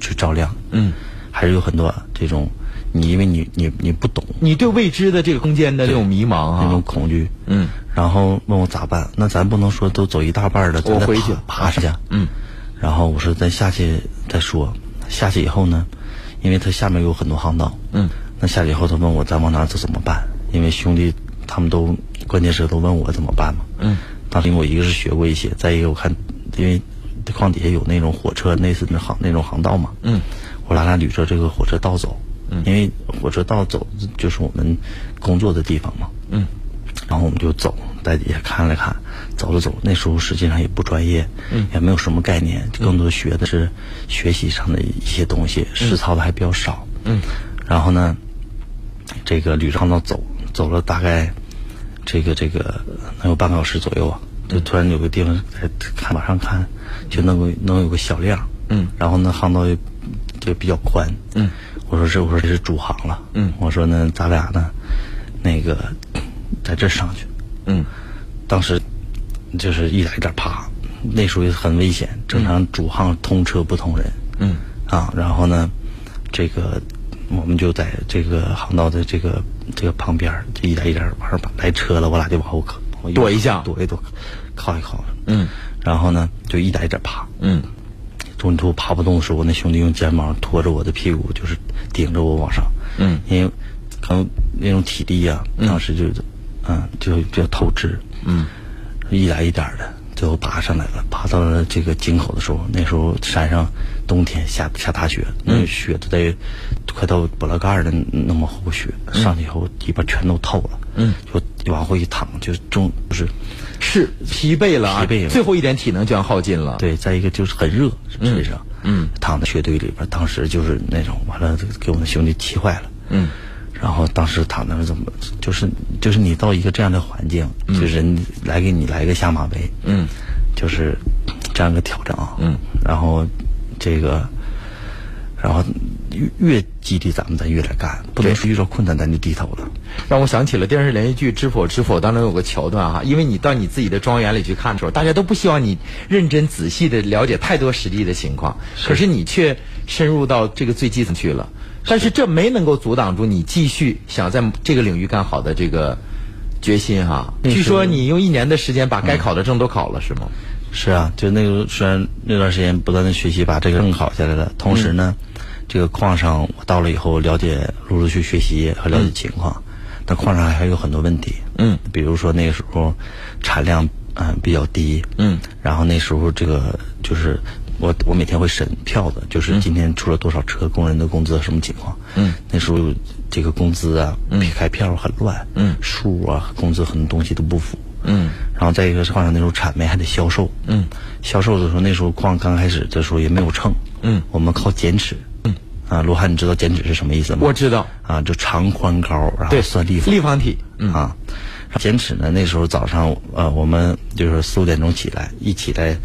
去照亮。嗯，还是有很多这种，你因为你你你不懂你对未知的这个空间的这种迷茫啊那种啊。恐惧，嗯，然后问我咋办？那咱不能说都走一大半了，咱再去爬爬上去。嗯，然后我说咱下去再说。下去以后呢，因为它下面有很多航道。嗯，那下去以后他问我咱往哪走怎么办？因为兄弟他们都关键时都问我怎么办嘛。嗯，当时我一个是学过一些，再一个我看，因为矿底下有那种火车类似的航那种航道嘛。嗯，我俩俩捋着这个火车道走。嗯，因为火车道走就是我们工作的地方嘛。嗯，然后我们就走，在底下看了看，走了走。那时候实际上也不专业，嗯，也没有什么概念，更多学的是学习上的一些东西，实操的还比较少。嗯，然后呢，这个旅上道走，走了大概这个这个能有半个小时左右啊，就突然有个地方在看往上看，就能够能有个小亮。嗯，然后呢，航道也就比较宽。嗯，我说这我说这是主航了。嗯，我说呢，咱俩呢，那个 在这上去。嗯当时就是一点一点爬，那时候也很危险。正常主航通车不通人。嗯啊，然后呢，这个我们就在这个航道的这个这个旁边儿，就一点一点往上爬。来车了，我俩就往后靠，躲一下躲一躲，靠一靠。嗯然后呢，就一点一点爬。嗯中途爬不动的时候，我那兄弟用肩膀托着我的屁股，就是顶着我往上。嗯，因为可能那种体力呀、当时就，嗯，就就透支。嗯，一点一点的，最后爬上来了。爬到了这个井口的时候，那时候山上冬天下下大雪，那个雪都得快到脖拉盖儿的那么厚雪。上去以后，底边全都透了。嗯，就往后一躺，就中就是是疲惫了啊，疲惫了。最后一点体能就要耗尽了。，对，再一个就是很热，身上，嗯，躺在雪堆里边，当时就是那种，完了给我们兄弟气坏了，嗯，然后当时躺那儿怎么，就是就是你到一个这样的环境，就人来给你来个下马威，嗯，就是这样一个挑战啊，嗯，然后这个，然后越越激励咱们，咱越来干，不能说遇到困难咱就低头了。让我想起了电视连续剧《知否知否》当中有个桥段哈，因为你到你自己的庄园里去看的时候，大家都不希望你认真仔细的了解太多实际的情况，可是你却深入到这个最基层去了。但是这没能够阻挡住你继续想在这个领域干好的这个决心哈。据说你用一年的时间把该考的证都考了，是吗？是啊，就那个虽然那段时间不断的学习，把这个证考下来了，同时呢，这个矿上我到了以后了解，陆陆续续学习和了解情况，但矿上还有很多问题，嗯，比如说那个时候产量嗯、呃比较低，嗯，然后那时候这个就是我我每天会审票子，就是今天出了多少车，工人的工资什么情况，嗯，那时候这个工资啊，开票很乱，嗯。数啊，工资很多东西都不符，嗯，然后再一个是矿上那时候产煤还得销售，嗯，销售的时候那时候矿刚开始的时候也没有秤，嗯，我们靠减尺，嗯，啊，罗汉你知道减尺是什么意思吗？我知道，啊，就长宽高，然后对，算立方立方体，嗯啊。减尺呢，那时候早上呃，我们就是四五点钟起来，一起来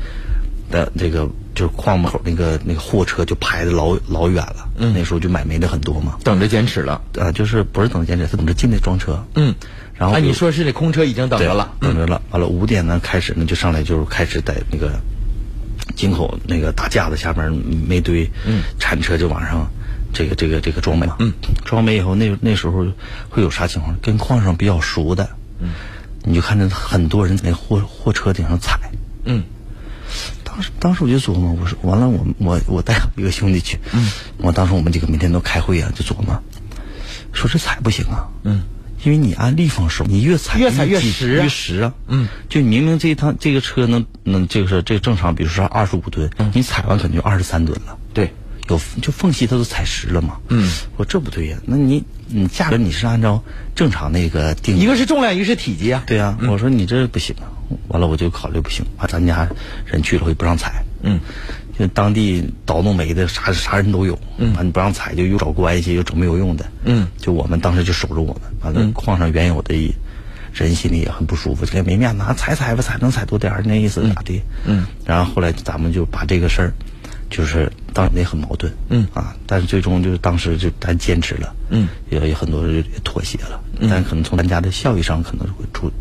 的这个就是矿门口那个那个货车就排的老老远了，嗯，那时候就买煤的很多嘛，等着减尺了，啊，就是不是等着减尺，是等着进来装车，嗯，啊，然后比如你说是那空车已经等着了，等着了。完了五点呢开始呢就上来就是开始在那个井口那个大架子下面煤堆，嗯，铲车就往上这个这个这个装煤嘛，嗯，装煤以后那那时候会有啥情况？跟矿上比较熟的，嗯，你就看着很多人在那货货车顶上踩，嗯，当时当时我就琢磨，我说完了我我我带一个兄弟去，嗯，我当时我们几个每天都开会啊，就琢磨，说这踩不行啊，嗯，因为你按立方收，你越踩越踩越实啊。越实啊，嗯，就明明这一趟这个车能能这个是这个正常，比如说二十五吨，你踩完可能就二十三吨了，对，有就缝隙它都踩实了嘛，嗯，我说这不对呀，那你你价格你是按照正常那个定一个是重量，一个是体积啊，对呀、我说你这不行啊，完了我就考虑不行，啊咱家人去了我也不让踩，嗯，就当地倒弄煤的啥啥人都有，嗯，完你不让采就又找关系又整没有用的，嗯，就我们当时就守着我们，完了矿上原有的人心里也很不舒服，这个没面子，啊踩踩吧，采能采多点儿那意思咋的，嗯，然后后来咱们就把这个事儿。就是当时也很矛盾，嗯。啊，但是最终就是当时就咱坚持了，嗯，也有很多人也妥协了，嗯。但可能从咱家的效益上可能会出对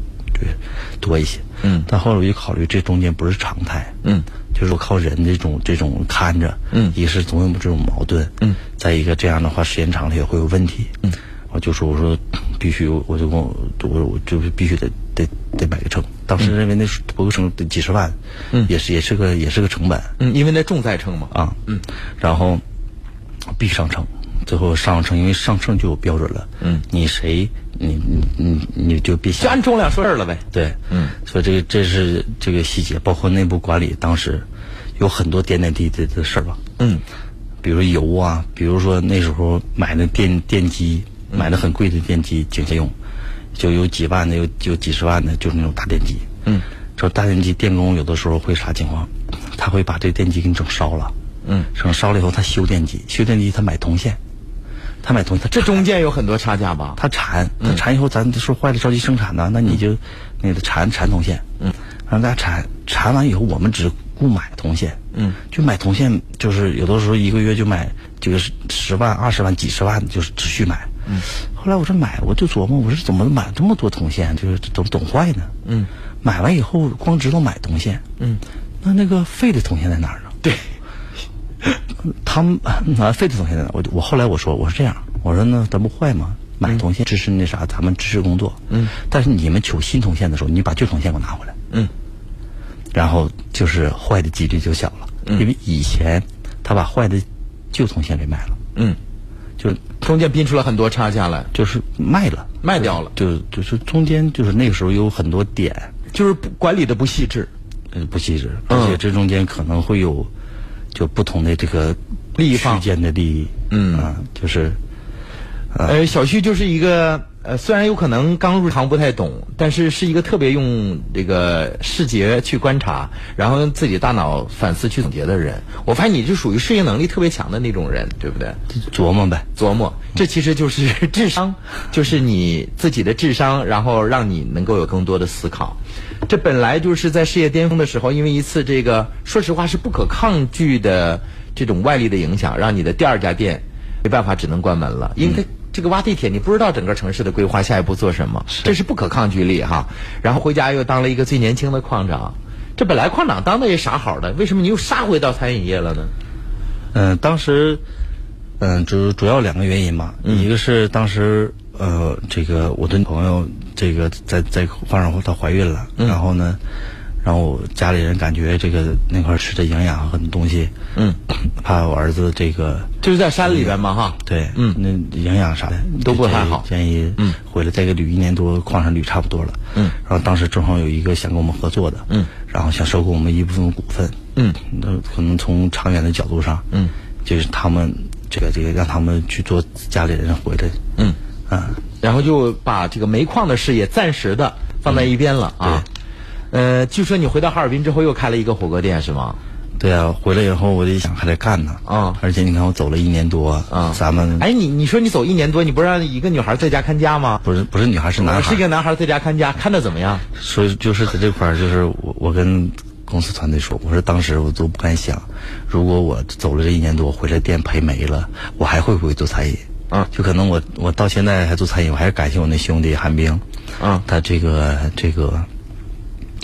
多一些，嗯，但后来我就考虑这中间不是常态，嗯，就是我靠人这种这种看着，嗯，一个是总有这种矛盾，嗯，再一个这样的话时间长了也会有问题，嗯，我就说我说必须我就跟我我我就是必须得得得买个秤，当时认为那是不个秤得几十万，嗯，也是也是个也是个成本，嗯，因为那重载秤嘛，啊，嗯，然后必须上秤，最后上秤，因为上秤就有标准了，嗯，你谁你你你你就别想。就按重量说事儿了呗，对，嗯，所以这个这是这个细节，包括内部管理，当时有很多点点滴滴的事儿吧，嗯，比如油啊，比如说那时候买的电电机，买的很贵的电机景家用，就有几万的，有有几十万的，就是那种大电机，嗯，这大电机电工有的时候会啥情况？他会把这电机给你整烧了，嗯，整烧了以后他修电机，修电机他买铜线，他买铜线，他这中间有很多差价吧？他缠，他缠以后咱说坏了着急生产呢，那你就那个缠缠铜线，嗯，让大家缠，缠完以后我们只顾买铜线，嗯，就买铜线，就是有的时候一个月就买这个十十万、二十万、几十万，就是持续买，嗯，后来我说买，我就琢磨，我说怎么买这么多铜线，就是怎么懂坏呢？嗯，买完以后光知道买铜线，嗯，那那个废的铜线在哪儿呢？对，他们拿废的铜线在哪？我我后来我说我是这样，我说那咱不坏吗？买铜线支持那啥，咱们支持工作。嗯，但是你们求新铜线的时候，你把旧铜线给我拿回来。嗯，然后就是坏的几率就小了，因为以前他把坏的旧铜线给卖了，嗯，就中间拼出了很多差价来，就是卖了，卖掉了，就就是中间就是那个时候有很多点就是管理的不细致，呃不细致，而且这中间可能会有就不同的这个利益方区间的利益，嗯。啊，就是呃，小旭就是一个呃，虽然有可能刚入行不太懂，但是是一个特别用这个视觉去观察，然后用自己大脑反思去总结的人。我发现你就属于适应能力特别强的那种人，对不对？琢磨呗。琢磨，这其实就是 智商，就是你自己的智商，然后让你能够有更多的思考。这本来就是在事业巅峰的时候，因为一次这个，说实话是不可抗拒的这种外力的影响，让你的第二家店没办法只能关门了。因为这个挖地铁，你不知道整个城市的规划下一步做什么，这是不可抗拒力哈。然后回家又当了一个最年轻的矿长，这本来矿长当的也啥好的，为什么你又杀回到餐饮业了呢？嗯，当时，嗯，主主要两个原因吧，一个是当时呃，这个我的女朋友这个在在矿上她怀孕了，然后呢，然后家里人感觉这个那块儿吃的营养很多东西，嗯，怕我儿子这个就是在山里边嘛哈。对，嗯。那营养啥的都不太好。建议嗯。回来再给捋一年多，矿上捋差不多了，嗯，然后当时正好有一个想跟我们合作的，嗯，然后想收购我们一部分股份，嗯，那可能从长远的角度上，嗯，就是他们这个这个让他们去做家里人回来，嗯，啊，然后就把这个煤矿的事业暂时的放在一边了啊。呃，据说你回到哈尔滨之后又开了一个火锅店是吗？对啊，回来以后我就想还得干呢，啊而且你看我走了一年多，啊，咱们哎，你你说你走一年多，你不是让一个女孩在家看家吗？不是不是女孩是男孩，是一个男孩在家看家，看的怎么样？所以就是在这块儿，就是我我跟公司团队说，我说当时我都不敢想，如果我走了这一年多，回来店赔没了，我还会不会做餐饮？啊就可能我我到现在还做餐饮，我还是感谢我那兄弟韩冰，啊他这个这个，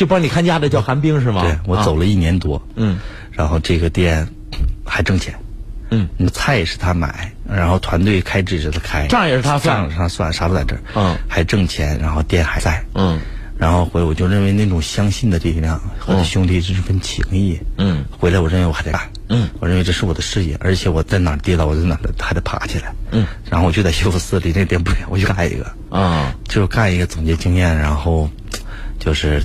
就帮你看家的叫韩冰是吗？对我走了。一年多，嗯。然后这个店还挣钱，嗯，那菜也是他买，然后团队开支也是他开，账也是他算。账是他算，啥都在这儿，嗯。还挣钱，然后店还在，嗯。然后回来我就认为那种相信的力量和兄弟这份情谊，嗯，回来我认为我还得干，嗯，我认为这是我的事业，而且我在哪儿跌倒，我在哪儿还得爬起来，嗯，然后我就在修复寺离那店不远，我就干一个，啊。就干一个总结经验，然后就是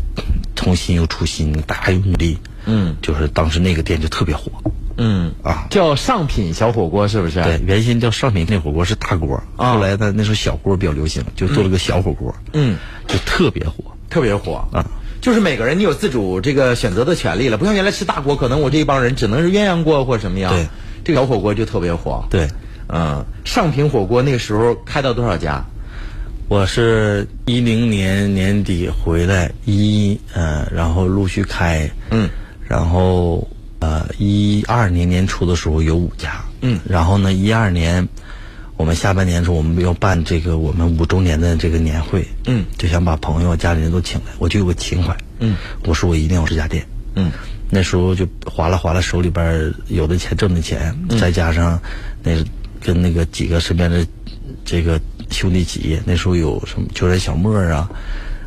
重新又出新，大家又努力，嗯就是当时那个店就特别火嗯啊。叫上品小火锅是不是？对，，原先叫上品那火锅是大锅，啊后来呢那时候小锅比较流行，就做了个小火锅，嗯，就特别火特别火啊。就是每个人你有自主这个选择的权利了，不像原来吃大锅，可能我这一帮人只能是鸳鸯锅或什么样。对，这个小火锅就特别火。对。嗯，上品火锅那个时候开到多少家？我是一零年年底回来，一呃，然后陆续开，嗯，然后呃一二年年初的时候有五家，嗯，然后呢一二年我们下半年的时候我们要办这个我们五周年的这个年会，嗯，就想把朋友家里人都请来，我就有个情怀，嗯，我说我一定要这家店，嗯，那时候就划拉划拉手里边儿有的钱挣的钱，嗯。再加上那跟那个几个身边的这个兄弟企业，那时候有什么就是小莫啊、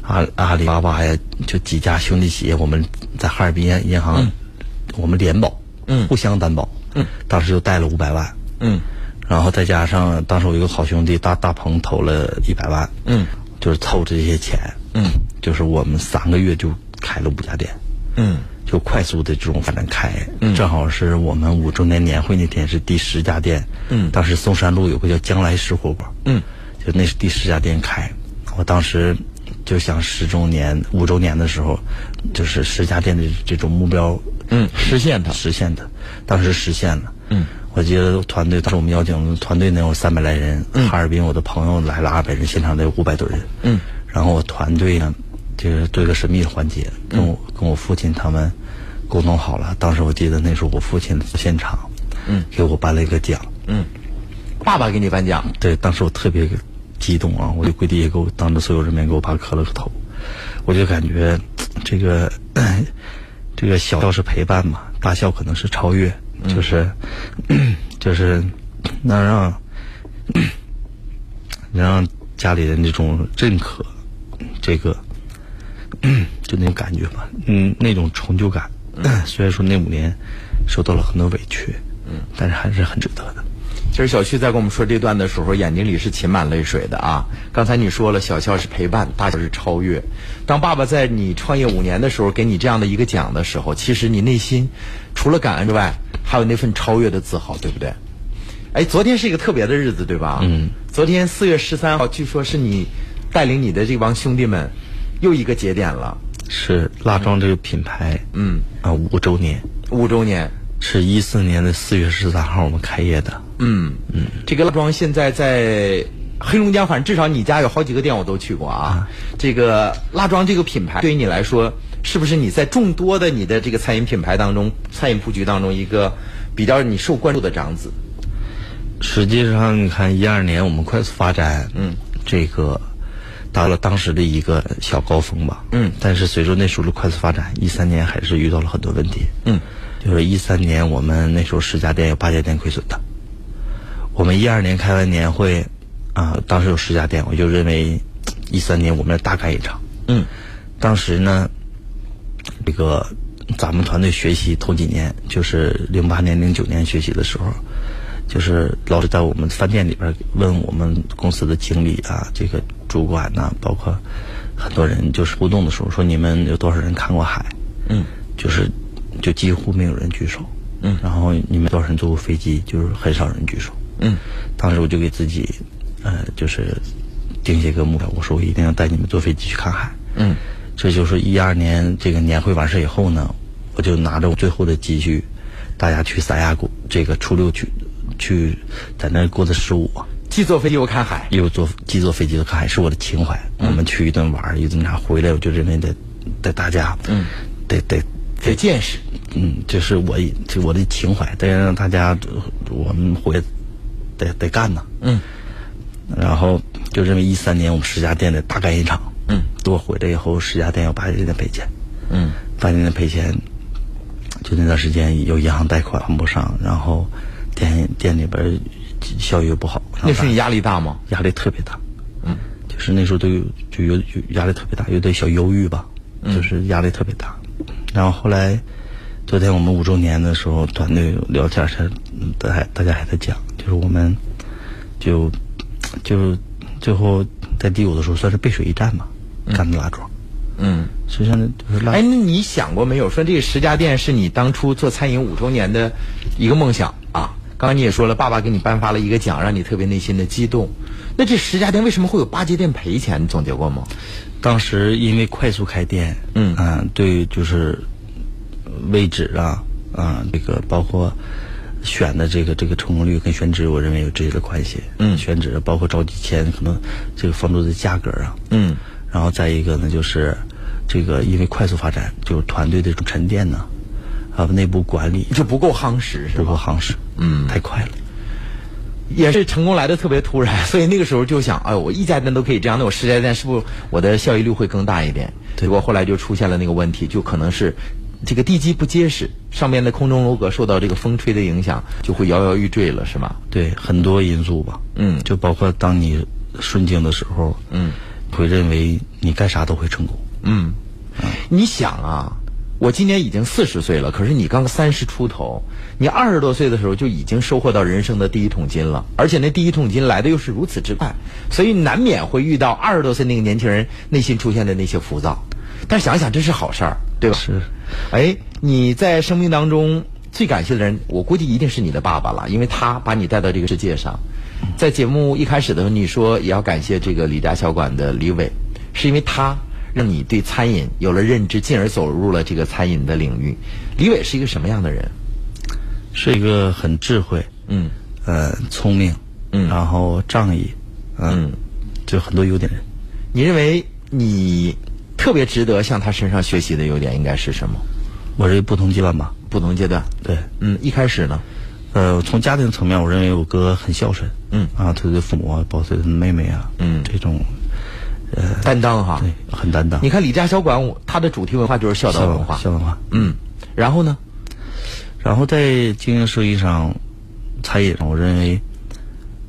阿阿里巴巴呀，就几家兄弟企业，我们在哈尔滨银行，我们联保，嗯。互相担保，嗯，当时就贷了五百万，嗯。然后再加上当时我有一个好兄弟大大鹏投了一百万，嗯，就是凑这些钱，嗯，就是我们三个月就开了五家店，嗯。就快速的这种发展开，嗯。正好是我们五周年年会那天是第十家店，嗯。当时嵩山路有个叫将来石火锅，嗯，就那是第十家店开，我当时就想十周年、五周年的时候，就是十家店的这种目标，嗯，实现它。实现它，当时实现了，嗯，我记得团队当时我们邀请团队能有三百来人，哈尔滨我的朋友来了二百人，现场得有五百多人，嗯，然后我团队呢，就是做一个神秘的环节，跟我、跟我父亲他们沟通好了。当时我记得那时候我父亲现场，嗯，给我颁了一个奖，嗯，爸爸给你颁奖。对，当时我特别激动啊，我就跪地下给我当着所有人面给我爸磕了个头，我就感觉 这个 这个小笑是陪伴嘛，大笑可能是超越，就是、就是 能让能 让家里人这种认可，这个就那种感觉吧，嗯，那种成就感。虽然说那五年受到了很多委屈，嗯，但是还是很值得的。其实小旭在跟我们说这段的时候，眼睛里是噙满泪水的啊。刚才你说了，小笑是陪伴，大笑是超越。当爸爸在你创业五年的时候给你这样的一个奖的时候，其实你内心除了感恩之外，还有那份超越的自豪，对不对？哎，昨天是一个特别的日子，对吧？嗯。昨昨天四月十三号，据说是你带领你的这帮兄弟们又一个节点了，是蜡庄这个品牌，嗯，啊五周年，五周年。是一四年的四月十三号我们开业的。嗯嗯，这个蜡庄现在在黑龙江，反正至少你家有好几个店我都去过啊。这个蜡庄这个品牌对于你来说，是不是你在众多的你的这个餐饮品牌当中，餐饮布局当中一个比较你受关注的长子？实际上，你看一二年我们快速发展，嗯，这个达到了当时的一个小高峰吧，嗯。但是随着那时候的快速发展，一三年还是遇到了很多问题，嗯，就是一三年我们那时候十家店有八家店亏损的，我们一二年开完年会，啊、当时有十家店，我就认为一三年我们要大干一场，嗯，当时呢，这个咱们团队学习头几年，就是零八年、零九年学习的时候，就是老师在我们饭店里边问我们公司的经理啊，这个主管呐、包括很多人就是互动的时候，说你们有多少人看过海？嗯，就是就几乎没有人举手。嗯然后你们多少人坐过飞机？就是很少人举手。嗯，当时我就给自己，呃，就是定下一个目标，我说我一定要带你们坐飞机去看海。嗯，这就是一二年这个年会完事以后呢，我就拿着我最后的积蓄，大家去三亚过这个初六去去在那过的十五，既坐飞机又看海。又坐既坐飞机又看海，是我的情怀。我们去一顿玩儿，一顿啥回来，我就认为得得大家，嗯，得得得见识，嗯，这是我一这我的情怀，得让大家呃我们回得得干呐，嗯，然后就认为一三年我们十家店得大干一场，嗯，多回来以后十家店要八家店赔钱，嗯，八家店赔钱，就那段时间有银行贷款还不上，然后店店里边儿效益又不好，那时候你压力大吗？压力特别大，嗯，就是那时候都有就有有压力特别大，有点小忧郁吧，就是压力特别大。然后后来，昨天我们五周年的时候，团队聊天儿，嗯大家大家还在讲，就是我们就就最后在第五的时候算是背水一战嘛，干的拉庄。嗯。实际上呢，就是蜡哎，那你想过没有？说这个十家店是你当初做餐饮五周年的一个梦想啊。刚刚你也说了，爸爸给你颁发了一个奖，让你特别内心的激动。那这十家店为什么会有八家店赔钱？你总结过吗？当时因为快速开店，嗯啊对，就是呃位置啊，啊，这个包括选的这个这个成功率跟选址，我认为有直接的关系。嗯选址包括着急签，可能这个房租的价格啊，嗯然后再一个呢，就是这个因为快速发展，就是团队的这种沉淀呢，还有内部管理就不够夯实，是不够？夯实，嗯太快了。也是成功来的特别突然，所以那个时候就想，哎呦，我一家店都可以这样，那我十家店是不是我的效益率会更大一点？结果后来就出现了那个问题，就可能是这个地基不结实，上面的空中楼阁受到这个风吹的影响，就会摇摇欲坠了，是吗？对，很多因素吧。嗯就包括当你顺境的时候，嗯，会认为你干啥都会成功。嗯，你想啊，我今年已经四十岁了，可是你刚三十出头，你二十多岁的时候就已经收获到人生的第一桶金了，而且那第一桶金来的又是如此之快，所以难免会遇到二十多岁那个年轻人内心出现的那些浮躁。但是想想，这是好事儿，对吧？是。哎，你在生命当中最感谢的人，我估计一定是你的爸爸了，因为他把你带到这个世界上。在节目一开始的时候，你说也要感谢这个李家小馆的李伟，是因为他让你对餐饮有了认知，进而走入了这个餐饮的领域。李伟是一个什么样的人？是一个很智慧，嗯呃，聪明，嗯然后仗义，嗯，就很多优点人。你认为你特别值得向他身上学习的优点应该是什么？我认为不同阶段吧，不同阶段，对，嗯，一开始呢，呃，从家庭层面，我认为我哥很孝顺，嗯啊，他对父母啊，包括对他妹妹啊，嗯这种呃担当哈。对很担当。你看李家小馆，我它的主题文化就是孝道文化。孝文化，嗯，然后呢？然后在经营生意上，餐饮上，我认为，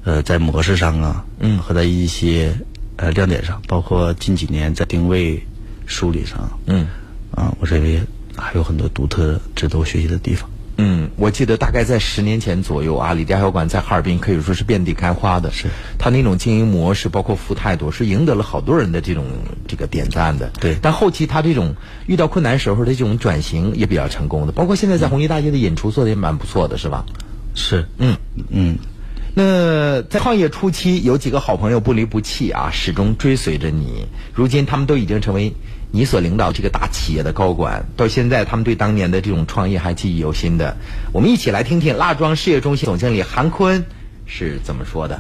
呃，在模式上啊，嗯和在一些呃亮点上，包括近几年在定位梳理上，嗯啊，我认为还有很多独特值得我学习的地方。嗯，我记得大概在十年前左右啊，李家小馆在哈尔滨可以说是遍地开花的。是，他那种经营模式，包括服务态度，是赢得了好多人的这种这个点赞的。对但后期他这种遇到困难时候的这种转型也比较成功的，包括现在在红旗大街的演出做的也蛮不错的，是吧？是，嗯嗯，那在创业初期，有几个好朋友不离不弃啊，始终追随着你。如今他们都已经成为你所领导这个大企业的高管，到现在他们对当年的这种创业还记忆犹新的。我们一起来听听蜡庄事业中心总经理韩坤是怎么说的。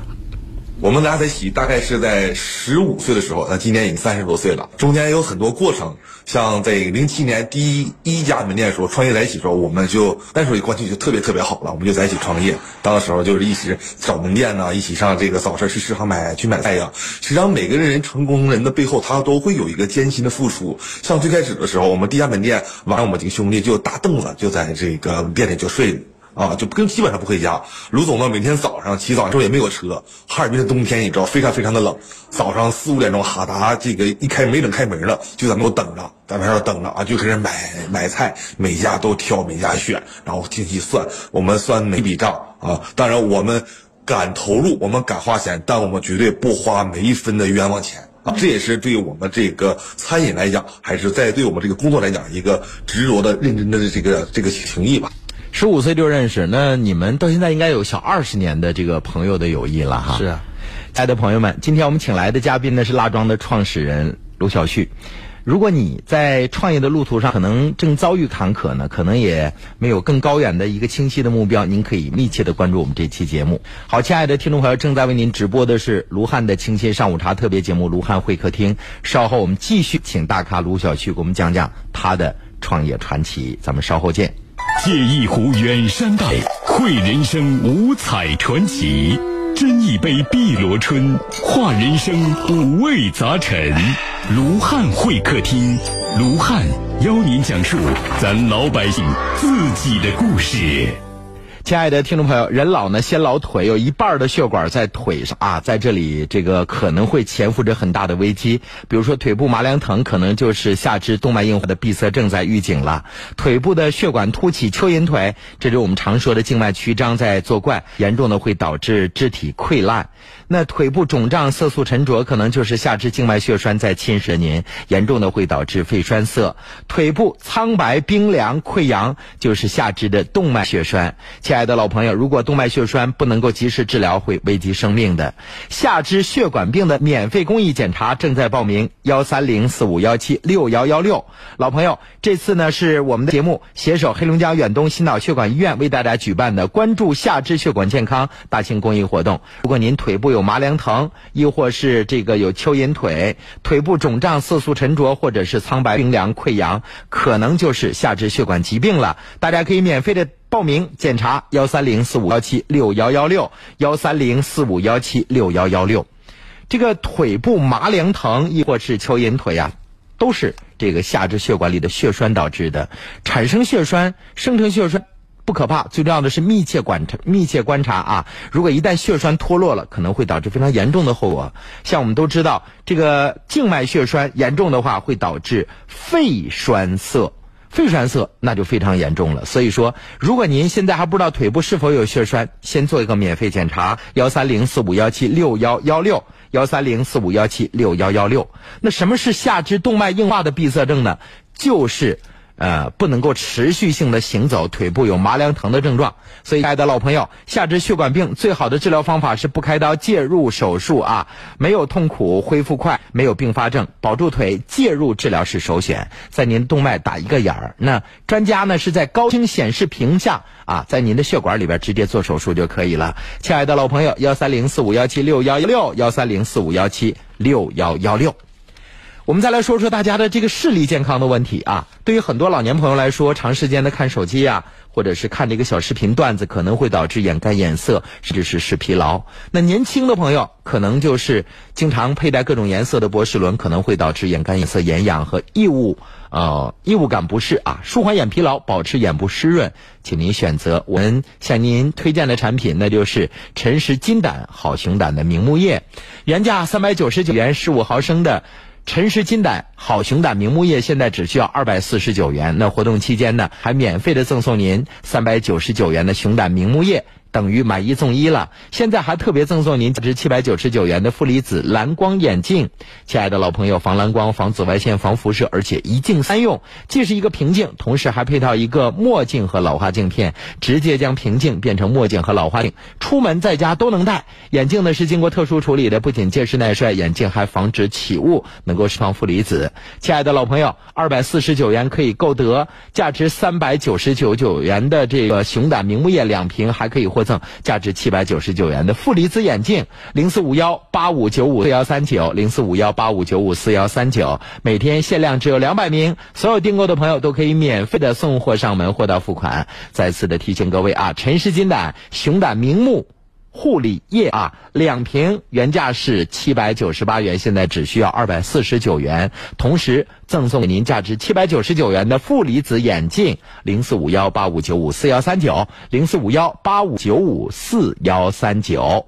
我们俩在一起大概是在十五岁的时候，那今年已经三十多岁了，中间有很多过程。像在零七年第一一家门店的时候创业在一起的时候，我们就那时候关系就特别特别好了，我们就在一起创业。当时候就是一起找门店呐，一起上这个早市去市场买去买菜呀。实际上每个人成功人的背后，他都会有一个艰辛的付出。像最开始的时候，我们第一家门店晚上我们几个兄弟就搭凳子就在这个店里就睡。啊，就跟基本上不回家。卢总呢，每天早上起早的时候也没有车。哈尔滨的冬天你知道，非常非常的冷。早上四五点钟，哈达这个一开没等开门了，就在那等着，在外头等着啊，就开始买买菜，每家都挑，每家选，然后精细算，我们算每笔账啊。当然，我们敢投入，我们敢花钱，但我们绝对不花每一分的冤枉钱啊。这也是对我们这个餐饮来讲，还是在对我们这个工作来讲，一个执着的、认真的这个这个情谊吧。十五岁就认识，那你们到现在应该有小二十年的这个朋友的友谊了哈。是啊，亲爱的朋友们，今天我们请来的嘉宾呢是蜡庄的创始人卢晓旭。如果你在创业的路途上可能正遭遇坎坷呢，可能也没有更高远的一个清晰的目标，您可以密切的关注我们这期节目。好，亲爱的听众朋友，正在为您直播的是卢汉的清新上午茶特别节目《卢汉会客厅》，稍后我们继续请大咖卢晓旭给我们讲讲他的创业传奇，咱们稍后见。借一壶远山黛，绘人生五彩传奇；斟一杯碧螺春，化人生五味杂陈。卢汉会客厅，卢汉邀您讲述咱老百姓自己的故事。亲爱的听众朋友，人老呢先老腿，有一半的血管在腿上啊，在这里这个可能会潜伏着很大的危机，比如说腿部麻凉疼，可能就是下肢动脉硬化的闭塞症在预警了；腿部的血管凸起、蚯蚓腿，这是我们常说的静脉曲张在作怪，严重的会导致肢体溃烂。那腿部肿胀、色素沉着，可能就是下肢静脉血栓在侵蚀您，严重的会导致肺栓塞；腿部苍白、冰凉、溃疡，就是下肢的动脉血栓。亲爱爱的老朋友，如果动脉血栓不能够及时治疗，会危及生命的。下肢血管病的免费公益检查正在报名，幺三零四五幺七六幺幺六。老朋友，这次呢是我们的节目携手黑龙江远东心脑血管医院为大家举办的关注下肢血管健康大型公益活动。如果您腿部有麻凉疼，亦或是这个有蚯蚓腿、腿部肿胀、色素沉着，或者是苍白、冰凉、溃疡，可能就是下肢血管疾病了。大家可以免费的报名检查，幺三零四五幺七六幺幺六，幺三零四五幺七六幺幺六。这个腿部麻凉疼，亦或是蚯蚓腿呀、都是这个下肢血管里的血栓导致的。产生血栓、生成血栓不可怕，最重要的是密切观察、密切观察啊！如果一旦血栓脱落了，可能会导致非常严重的后果。像我们都知道，这个静脉血栓严重的话，会导致肺栓塞。肺栓塞那就非常严重了。所以说，如果您现在还不知道腿部是否有血栓，先做一个免费检查，幺三零四五幺七六幺幺六，幺三零四五幺七六幺幺六。那什么是下肢动脉硬化的闭塞症呢？就是。呃，不能够持续性的行走，腿部有麻凉疼的症状，所以，亲爱的老朋友，下肢血管病最好的治疗方法是不开刀介入手术啊，没有痛苦，恢复快，没有并发症，保住腿，介入治疗是首选，在您动脉打一个眼儿，那专家呢是在高清显示屏下啊，在您的血管里边直接做手术就可以了。亲爱的老朋友，幺三零四五幺七六幺幺六，幺三零四五幺七六幺幺六。我们再来说说大家的这个视力健康的问题啊。对于很多老年朋友来说，长时间的看手机呀、或者是看这个小视频段子，可能会导致眼干眼涩，甚至是视疲劳。那年轻的朋友可能就是经常佩戴各种颜色的博士轮，可能会导致眼干眼涩、眼痒和异物呃异物感不适啊。舒缓眼疲劳，保持眼部湿润，请您选择我们向您推荐的产品，那就是陈氏金胆好熊胆的明目液，原价三百九十九元，十五毫升的。陈氏金胆好熊胆明目液现在只需要二百四十九元，那活动期间呢，还免费的赠送您三百九十九元的熊胆明目液，等于买一送一了。现在还特别赠送您价值七百九十九元的负离子蓝光眼镜。亲爱的老朋友，防蓝光、防紫外线、防辐射，而且一镜三用，既是一个平镜，同时还配套一个墨镜和老花镜片，直接将平镜变成墨镜和老花镜，出门在家都能戴。眼镜呢是经过特殊处理的，不仅结实耐摔，眼镜还防止起雾，能够释放负离子。亲爱的老朋友，二百四十九元可以购得价值三百九十九九元的这个熊胆明目液两瓶，还可以获获赠价值七百九十九元的负离子眼镜。零四五幺八五九五四幺三九，零四五幺八五九五四幺三九，每天限量只有两百名，所有订购的朋友都可以免费的送货上门，货到付款。再次的提醒各位啊，陈氏金胆、熊胆明目。护理液啊，两瓶原价是七百九十八元，现在只需要二百四十九元，同时赠送给您价值七百九十九元的负离子眼镜。零四五幺八五九五四幺三九，零四五幺八五九五四幺三九。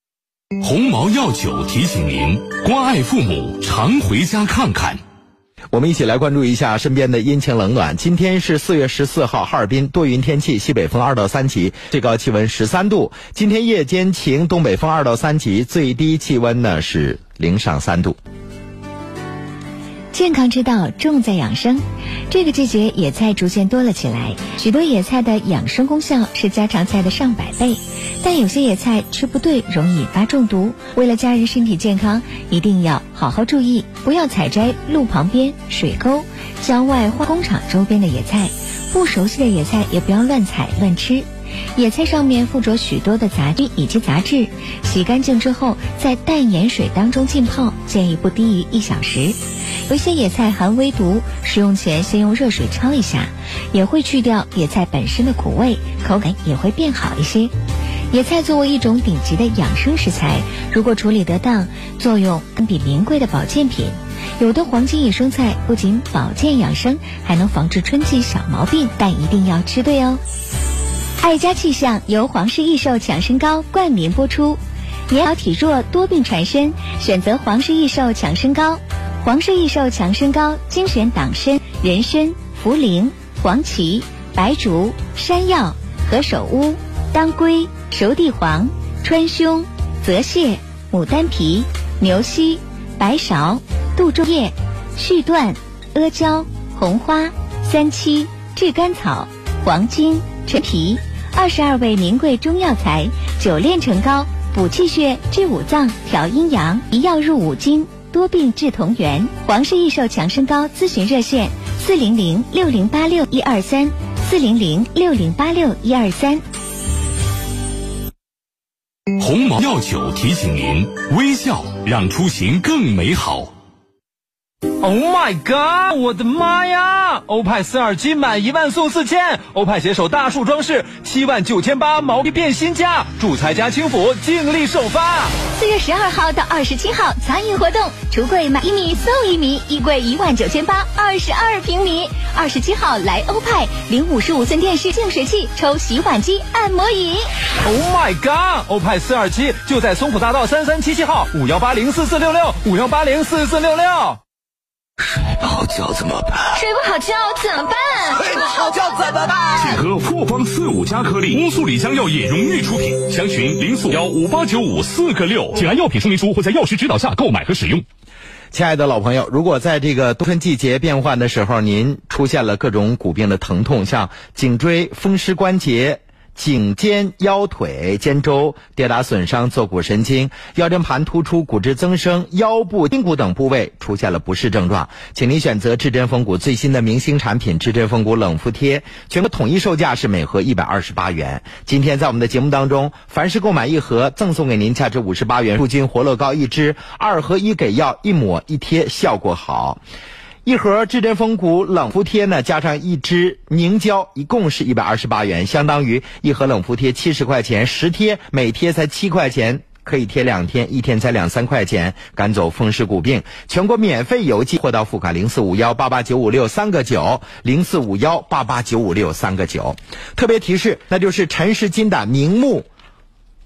鸿茅药酒提醒您：关爱父母，常回家看看。我们一起来关注一下身边的阴晴冷暖。今天是四月十四号，哈尔滨多云天气，西北风二到三级，最高气温十三度。今天夜间晴，东北风二到三级，最低气温呢是零上三度。健康之道重在养生，这个季节野菜逐渐多了起来，许多野菜的养生功效是家常菜的上百倍。但有些野菜吃不对，容易引发中毒。为了家人身体健康，一定要好好注意，不要采摘路旁边、水沟、郊外化工厂周边的野菜。不熟悉的野菜也不要乱采乱吃。野菜上面附着许多的杂菌以及杂质，洗干净之后在淡盐水当中浸泡，建议不低于一小时。有些野菜含微毒，食用前先用热水焯一下，也会去掉野菜本身的苦味，口感也会变好一些。野菜作为一种顶级的养生食材，如果处理得当，作用更比名贵的保健品。有的黄金野生菜不仅保健养生，还能防治春季小毛病，但一定要吃对哦。爱家气象由皇氏益寿强身膏冠名播出，年老体弱多病缠身，选择皇氏益寿强身膏。皇氏益寿强身膏精选党参、人参、茯苓、黄芪、白术、山药、何首乌、当归、熟地黄、川芎、泽泻、牡丹皮、牛膝、白芍、杜仲叶、续断、阿胶、红花、三七、炙甘草、黄精、陈皮。二十二味名贵中药材，九炼成膏，补气血、治五脏、调阴阳，一药入五经，多病治同源。皇氏益寿强身膏咨询热线：四零零六零八六一二三，四零零六零八六一二三。鸿茅药酒提醒您：微笑让出行更美好。Oh my god！我的妈呀！欧派四二七满一万送四千，欧派携手大树装饰七万九千八毛坯变新家，主材加轻辅尽力首发。四月十二号到二十七号参与活动，橱柜买一米送一米，衣柜一万九千八，二十二平米。二十七号来欧派领五十五寸电视净水器，抽洗碗机、按摩椅。Oh my god！欧派四二七就在松浦大道三三七七号五幺八零四四六六五幺八零四四六六。睡不好觉怎么办？睡不好觉怎么办？睡不好觉怎么办？请喝复方四五加颗粒，乌苏里江药业荣誉出品，详询零四幺五八九五四个六，请按药品说明书或在药师指导下购买和使用。亲爱的老朋友，如果在这个冬春季节变换的时候，您出现了各种骨病的疼痛，像颈椎、风湿关节。颈肩、腰腿、肩周跌打损伤、坐骨神经、腰椎盘突出、骨质增生、腰部筋骨等部位出现了不适症状，请您选择至臻风骨最新的明星产品至臻风骨冷敷贴，全国统一售价是每盒一百二十八元。今天在我们的节目当中，凡是购买一盒，赠送给您价值五十八元舒筋活络膏一支，二合一给药一抹一贴，效果好。一盒至臻风骨冷敷贴呢，加上一支凝胶，一共是一百二十八元，相当于一盒冷敷贴七十块钱，十贴每贴才七块钱。可以贴两天，一天才两三块钱，赶走风湿骨病。全国免费邮寄，货到付款零四五幺八八九五六三个九零四五幺八八九五六三个九。特别提示，那就是陈氏金胆明目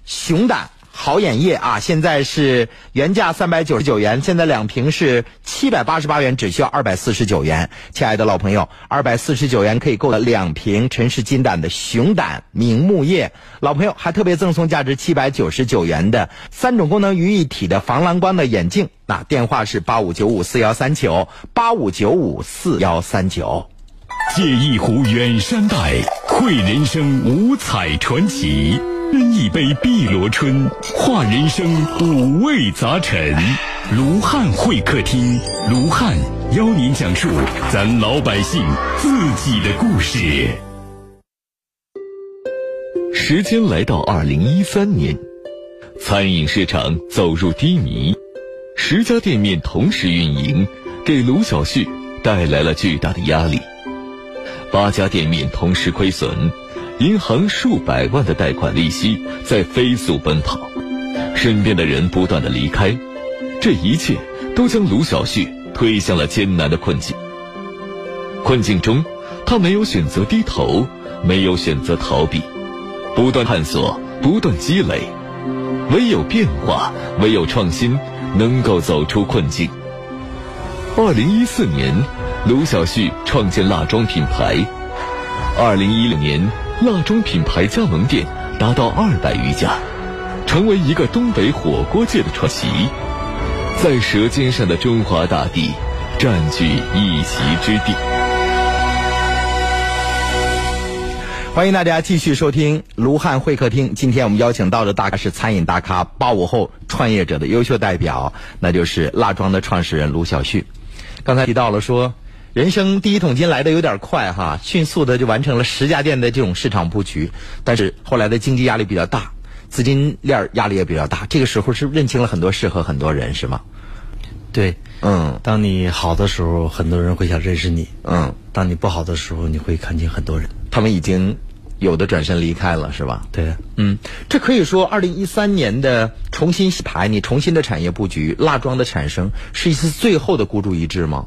熊胆。好眼液啊，现在是原价三百九十九元，现在两瓶是七百八十八元，只需要二百四十九元。亲爱的老朋友，二百四十九元可以购得两瓶陈氏金胆的熊胆明目液。老朋友还特别赠送价值七百九十九元的三种功能于一体的防蓝光的眼镜。那电话是八五九五四幺三九八五九五四幺三九。借一壶远山黛，绘人生五彩传奇。斟一杯碧螺春，话人生五味杂陈。卢汉会客厅，卢汉邀您讲述咱老百姓自己的故事。时间来到二零一三年，餐饮市场走入低迷，十家店面同时运营，给卢小旭带来了巨大的压力。八家店面同时亏损。银行数百万的贷款利息在飞速奔跑，身边的人不断的离开，这一切都将卢小旭推向了艰难的困境。困境中，他没有选择低头，没有选择逃避，不断探索，不断积累，唯有变化，唯有创新，能够走出困境。二零一四年，卢小旭创建蜡庄品牌。二零一六年。蜡庄品牌加盟店达到二百余家，成为一个东北火锅界的传奇，在舌尖上的中华大地占据一席之地。欢迎大家继续收听卢汉会客厅。今天我们邀请到的大咖是餐饮大咖八五后创业者的优秀代表，那就是蜡庄的创始人卢小旭。刚才提到了说。人生第一桶金来的有点快哈，迅速的就完成了十家店的这种市场布局，但是后来的经济压力比较大，资金链压力也比较大。这个时候是认清了很多事和很多人，是吗？对，嗯。当你好的时候，很多人会想认识你，嗯。当你不好的时候，你会看清很多人，他们已经有的转身离开了，是吧？对，嗯。这可以说，二零一三年的重新洗牌，你重新的产业布局，蜡庄的产生是一次最后的孤注一掷吗？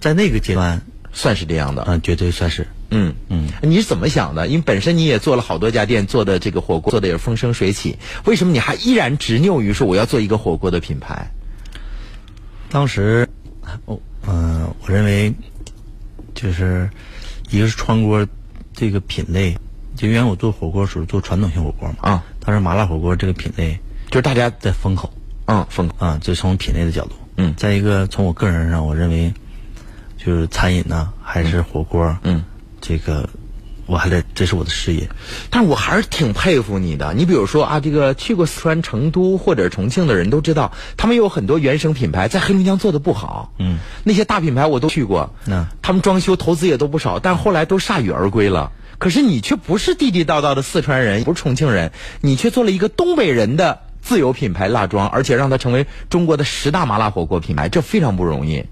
在那个阶段，算是这样的，嗯，绝对算是，嗯。嗯。你是怎么想的？因为本身你也做了好多家店，做的这个火锅做的也风生水起，为什么你还依然执拗于说我要做一个火锅的品牌？当时，我嗯，我认为，就是一个是川锅这个品类，就原来我做火锅时候做传统性火锅嘛，啊，当时麻辣火锅这个品类就是大家在风口，嗯，风口。啊，就从品类的角度，嗯，再一个从我个人上，我认为。就是餐饮呢，还是火锅？嗯，这个我还得，这是我的事业。但是我还是挺佩服你的。你比如说啊，这个去过四川成都或者重庆的人都知道，他们有很多原生品牌在黑龙江做的不好。嗯，那些大品牌我都去过。那他们装修投资也都不少，但后来都铩羽而归了。可是你却不是地地道道的四川人，不是重庆人，你却做了一个东北人的自有品牌辣庄，而且让它成为中国的十大麻辣火锅品牌，这非常不容易。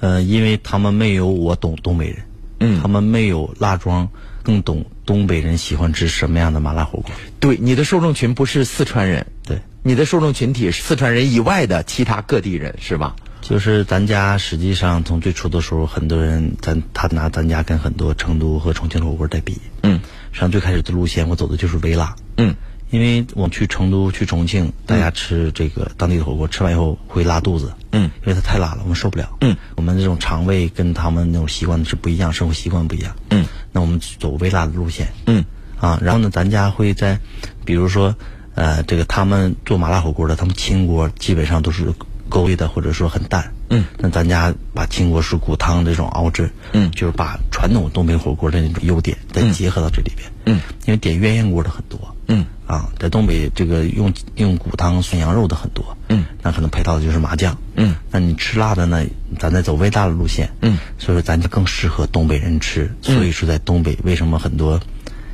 呃，因为他们没有我懂东北人，嗯，他们没有辣庄更懂东北人喜欢吃什么样的麻辣火锅。对，你的受众群不是四川人，对，你的受众群体是四川人以外的其他各地人，是吧？就是咱家实际上从最初的时候，很多人咱他拿咱家跟很多成都和重庆的火锅在比，嗯，实际上最开始的路线我走的就是微辣，嗯。因为我们去成都、去重庆，大家吃这个当地的火锅，吃完以后会拉肚子。嗯，因为它太辣了，我们受不了。嗯，我们这种肠胃跟他们那种习惯是不一样，生活习惯不一样。嗯，那我们走微辣的路线。嗯，啊，然后呢，咱家会在，比如说，呃，这个他们做麻辣火锅的，他们清锅基本上都是勾兑的，或者说很淡。嗯，那咱家把清锅是骨汤这种熬制。嗯，就是把传统东北火锅的那种优点再结合到这里边。嗯，因为点鸳鸯锅的很多。嗯。啊，在东北这个用用骨汤涮羊肉的很多，嗯，那可能配套的就是麻酱，嗯，那你吃辣的呢，咱再走微辣的路线，嗯，所以说咱就更适合东北人吃，所以说在东北为什么很多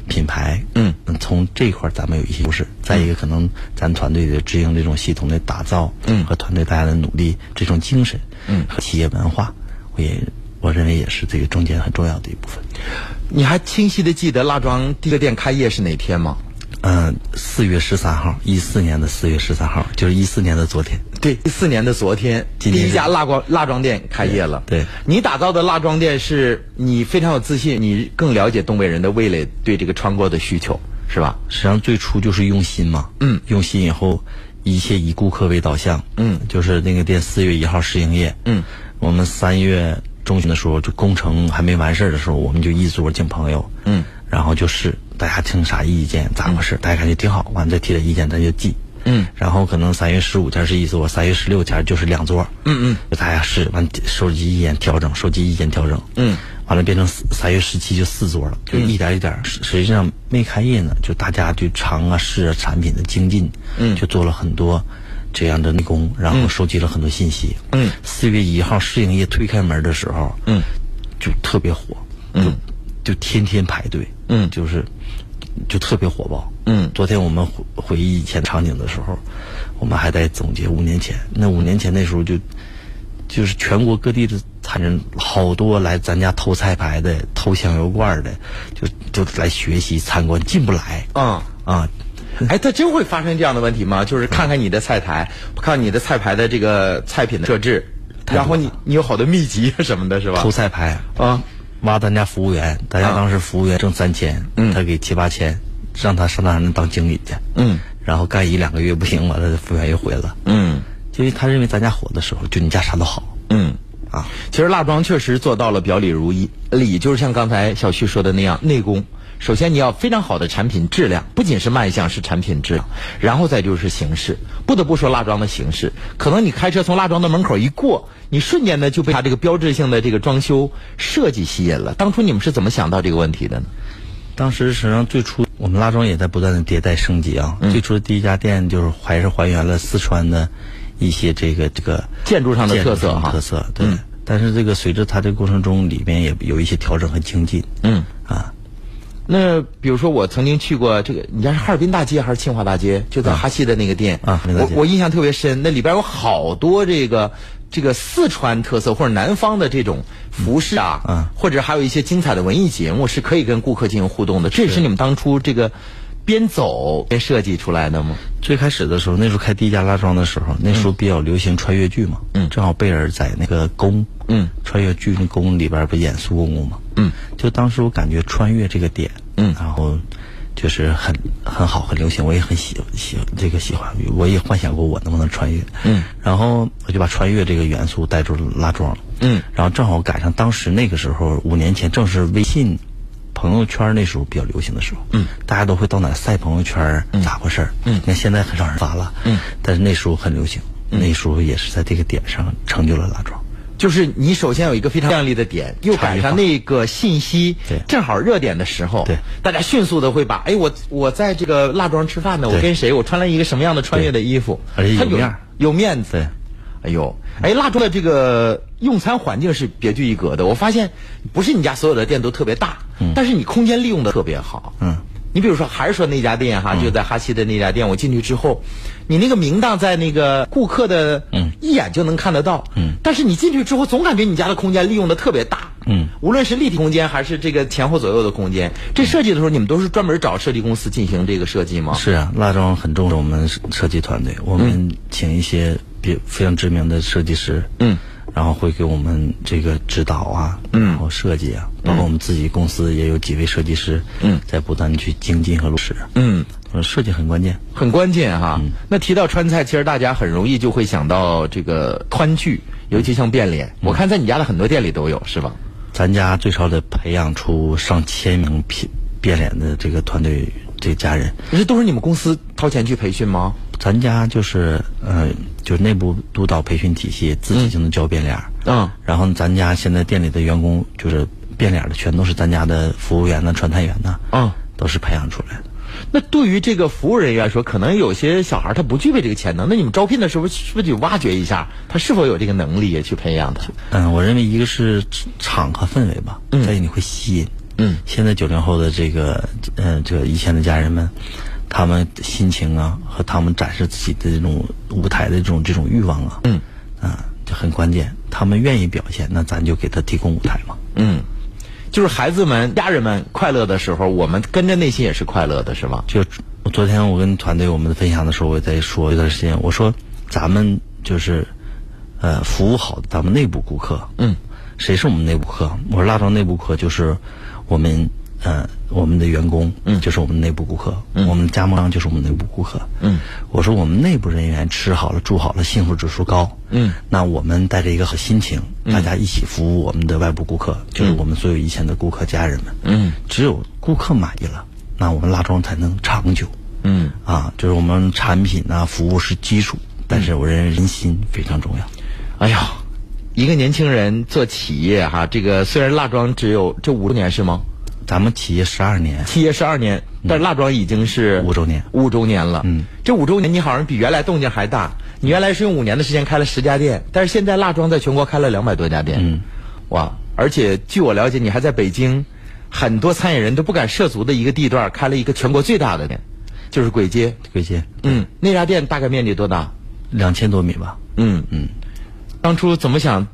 品牌，嗯，从这一块儿咱们有一些优势。再一个，可能咱团队的直营这种系统的打造，嗯。和团队大家的努力，这种精神，嗯。和企业文化，我也我认为也是这个中间很重要的一部分。你还清晰的记得蜡庄第一个店开业是哪天吗？嗯，四月十三号，一四年的四月十三号，就是一四年的昨天。对，一四年的昨天，今天第一家蜡光蜡庄店开业了。对对。你打造的蜡庄店是你非常有自信，你更了解东北人的味蕾对这个穿锅的需求，是吧？实际上最初就是用心嘛，嗯。用心以后，一切以顾客为导向，嗯。就是那个店四月一号试营业，嗯，我们三月中旬的时候，就工程还没完事儿的时候，我们就一桌请朋友，嗯，然后就试，大家听啥意见，咋回事，大家感觉挺好，完再提点意见，咱就记。嗯，然后可能三月十五天是一桌，三月十六天就是两桌。嗯嗯，就大家试完收集意见调整，收集意见调整。嗯，完了变成四三月十七就四桌了，就一点一点。实实际上没开业呢，就大家就尝啊试啊产品的精进，嗯就做了很多这样的内功，然后收集了很多信息。嗯，四月一号试营业推开门的时候，嗯，就特别火，嗯，就天天排队，嗯就是就特别火爆。嗯昨天我们回回忆以前场景的时候，我们还在总结五年前。那五年前那时候就就是全国各地的餐人，好多来咱家偷菜牌的、偷香油罐的，就就来学习参观，进不来啊啊。哎，它真会发生这样的问题吗？就是看看你的菜台，看你的菜牌的这个菜品的设置，然后你你有好多秘籍什么的，是吧？偷菜牌啊，挖咱家服务员，咱家啊。当时服务员挣三千，嗯。他给七八千，让他上那当经理去，嗯。然后干一两个月不行，完了服务员又回了，嗯。因为他认为咱家火的时候，就你家啥都好。嗯。啊。其实蜡庄确实做到了表里如一，里就是像刚才小旭说的那样，内功。首先你要非常好的产品质量，不仅是卖相，是产品质量，然后再就是形式。不得不说蜡庄的形式，可能你开车从蜡庄的门口一过，你瞬间呢就被它这个标志性的这个装修设计吸引了。当初你们是怎么想到这个问题的呢？当时实际上最初我们蜡庄也在不断的迭代升级啊。最初的第一家店就是还是还原了四川的一些这个这个建筑上的特色哈特色，对。嗯但是这个随着它这个过程中，里面也有一些调整和精进嗯，啊。那比如说我曾经去过这个，你家是哈尔滨大街还是清华大街？就在哈西的那个店啊那个我我印象特别深，那里边有好多这个这个四川特色或者南方的这种服饰啊，嗯或者还有一些精彩的文艺节目，是可以跟顾客进行互动的。这也是你们当初这个边走边设计出来的吗？最开始的时候，那时候开第一家拉庄的时候，那时候比较流行穿越剧嘛，嗯。正好贝尔在那个宫，嗯，穿越剧那宫里边不演苏公公嘛，嗯，就当时我感觉穿越这个点，嗯。然后就是很很好，很流行，我也很喜喜这个喜欢，我也幻想过我能不能穿越，嗯，然后我就把穿越这个元素带入了蜡庄，嗯，然后正好赶上当时那个时候五年前正是微信。朋友圈那时候比较流行的时候，嗯，大家都会到哪晒朋友圈，咋回事儿？嗯。你看现在很少人发了，嗯，但是那时候很流行，那时候也是在这个点上成就了拉庄。就是你首先有一个非常亮丽的点，又赶上那个信息正好热点的时候，对。大家迅速的会把，哎，我我在这个蜡庄吃饭呢，我跟谁，我穿了一个什么样的穿越的衣服，而且有面儿。有面子，哎呦，哎，蜡庄的这个用餐环境是别具一格的。我发现不是你家所有的店都特别大，但是你空间利用的特别好。嗯，你比如说，还是说那家店哈，就在哈西的那家店，我进去之后，你那个明档在那个顾客的，嗯一眼就能看得到。嗯，但是你进去之后，总感觉你家的空间利用的特别大。嗯，无论是立体空间还是这个前后左右的空间，这设计的时候，你们都是专门找设计公司进行这个设计吗？是啊，蜡庄很重视我们设计团队，我们请一些比非常知名的设计师，嗯，然后会给我们这个指导啊，嗯然后设计啊，包括我们自己公司也有几位设计师，嗯在不断地去精进和落实，嗯。呃设计很关键。很关键哈。那提到川菜，其实大家很容易就会想到这个川剧，尤其像变脸。我看在你家的很多店里都有，是吧？咱家最少得培养出上千名变变脸的这个团队这家人，这都是你们公司掏钱去培训吗？咱家就是呃，就是内部督导培训体系，自己就能教变脸儿。嗯然后咱家现在店里的员工就是变脸儿的，全都是咱家的服务员呢、传菜员呢，嗯。都是培养出来的。那对于这个服务人员说，可能有些小孩他不具备这个潜能，那你们招聘的时候是不是得挖掘一下他是否有这个能力去培养他？嗯，我认为一个是场和氛围吧，嗯再一个你会吸引，嗯，现在九零后的这个呃这个以前的家人们，他们心情啊和他们展示自己的这种舞台的这种这种欲望啊，嗯啊就很关键。他们愿意表现，那咱就给他提供舞台嘛。嗯，就是孩子们、家人们快乐的时候，我们跟着内心也是快乐的，是吗？就我昨天我跟团队我们分享的时候，我也在说一段时间，我说咱们就是呃服务好咱们内部顾客。嗯，谁是我们内部客？我说蜡庄内部客就是我们呃我们的员工，嗯就是我们内部顾客，嗯我们加盟商就是我们内部顾客。嗯，我说我们内部人员吃好了住好了，幸福指数高。嗯，那我们带着一个好心情，大家一起服务我们的外部顾客，就是我们所有以前的顾客家人们。嗯，只有顾客满意了，那我们蜡庄才能长久。嗯，啊，就是我们产品啊服务是基础，但是我认为人心非常重要。哎呀，一个年轻人做企业哈，这个虽然蜡庄只有这五六年是吗？咱们企业十二年，企业十二年，但是蜡庄已经是五周年，五周年了。嗯，这五周年你好像比原来动静还大。你原来是用五年的时间开了十家店，但是现在蜡庄在全国开了两百多家店。嗯，哇！而且据我了解，你还在北京，很多餐饮人都不敢涉足的一个地段开了一个全国最大的店，就是簋街。簋街，嗯，那家店大概面积多大？两千多米吧。嗯嗯。当初怎么想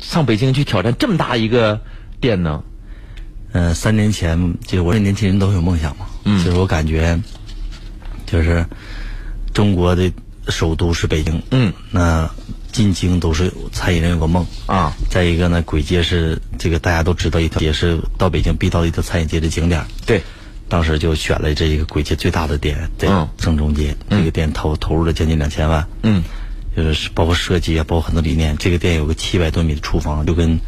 上北京去挑战这么大一个店呢？呃，三年前，就是我这年轻人都有梦想嘛。嗯就是我感觉，就是中国的首都是北京。嗯。那进京都是餐饮人有个梦啊。再一个呢，簋街是这个大家都知道一条，也是到北京必到的一条餐饮街的景点。对。当时就选了这一个簋街最大的店，在嗯正中街。这个店投投入了将近两千万。嗯。就是包括设计啊，包括很多理念。这个店有个七百多米的厨房，就跟就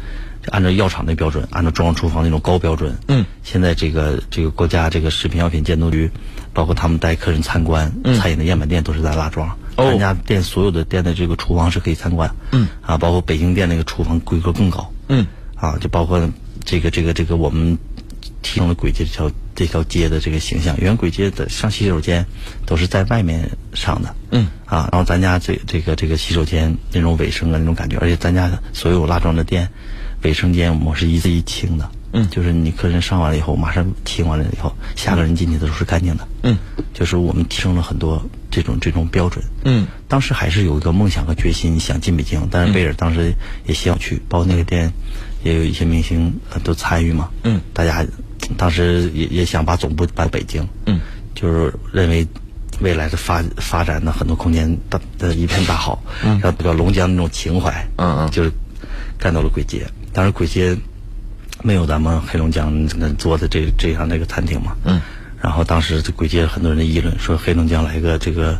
按照药厂的标准，按照中央厨房那种高标准。嗯。现在这个这个国家这个食品药品监督局，包括他们带客人参观、嗯餐饮的样板店都是在拉庄。哦咱家店所有的店的这个厨房是可以参观。嗯。啊，包括北京店那个厨房规格更高。嗯。啊，就包括这个这个这个我们提供了簋街这条这条街的这个形象。原簋街的上洗手间都是在外面上的。嗯。啊，然后咱家这这个这个洗手间那种卫生啊那种感觉，而且咱家所有拉庄的店卫生间我们是一字一清的。嗯就是你客人上完了以后，马上清完了以后，下个人进去的都是干净的。嗯。就是我们提升了很多这种这种标准。嗯。当时还是有一个梦想和决心，想进北京。但是贝尔当时也希望去，包括那个店，也有一些明星呃都参与嘛。嗯。大家当时也也想把总部搬北京。嗯。就是认为未来的发发展的很多空间大的一片大好。嗯。然后比较龙江那种情怀。嗯嗯就是干到了鬼街，当时簋街没有咱们黑龙江那做的这这样的一个餐厅嘛。嗯。然后当时这簋街很多人的议论说黑龙江来个这个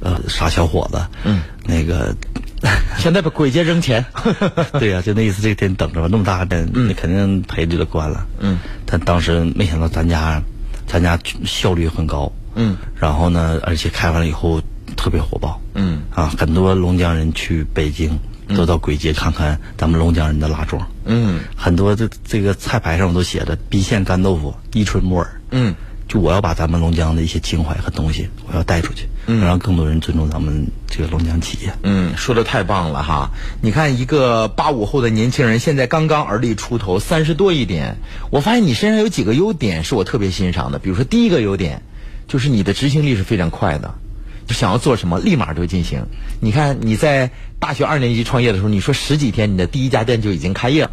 呃傻小伙子。嗯。那个。现在把簋街扔钱。对呀、就那意思，这个店等着吧，那么大的店，那肯定赔就得关了。嗯。但当时没想到咱家，咱家效率很高。嗯。然后呢，而且开完了以后特别火爆。嗯。啊，很多龙江人去北京都到簋街看看咱们龙江人的蜡庄。嗯。很多这这个菜牌上我都写着郫县干豆腐、伊春木耳。嗯。就我要把咱们龙江的一些情怀和东西，我要带出去，嗯让更多人尊重咱们这个龙江企业。嗯，说的太棒了哈！你看，一个八五后的年轻人，现在刚刚而立出头，三十多一点。我发现你身上有几个优点是我特别欣赏的。比如说，第一个优点就是你的执行力是非常快的，就想要做什么立马就进行。你看你在大学二年级创业的时候，你说十几天你的第一家店就已经开业了。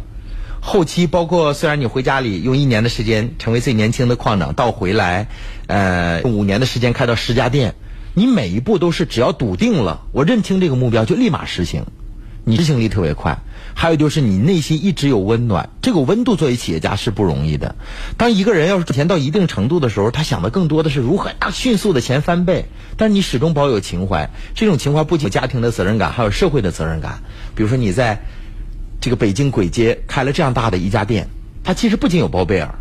后期包括虽然你回家里用一年的时间成为最年轻的矿长，到回来，呃，五年的时间开到十家店，你每一步都是只要笃定了，我认清这个目标就立马实行，你执行力特别快。还有就是你内心一直有温暖，这个温度作为企业家是不容易的。当一个人要是钱到一定程度的时候，他想的更多的是如何让迅速的钱翻倍，但是你始终保有情怀，这种情怀不仅有家庭的责任感，还有社会的责任感。比如说你在。这个北京簋街开了这样大的一家店，它其实不仅有包贝尔，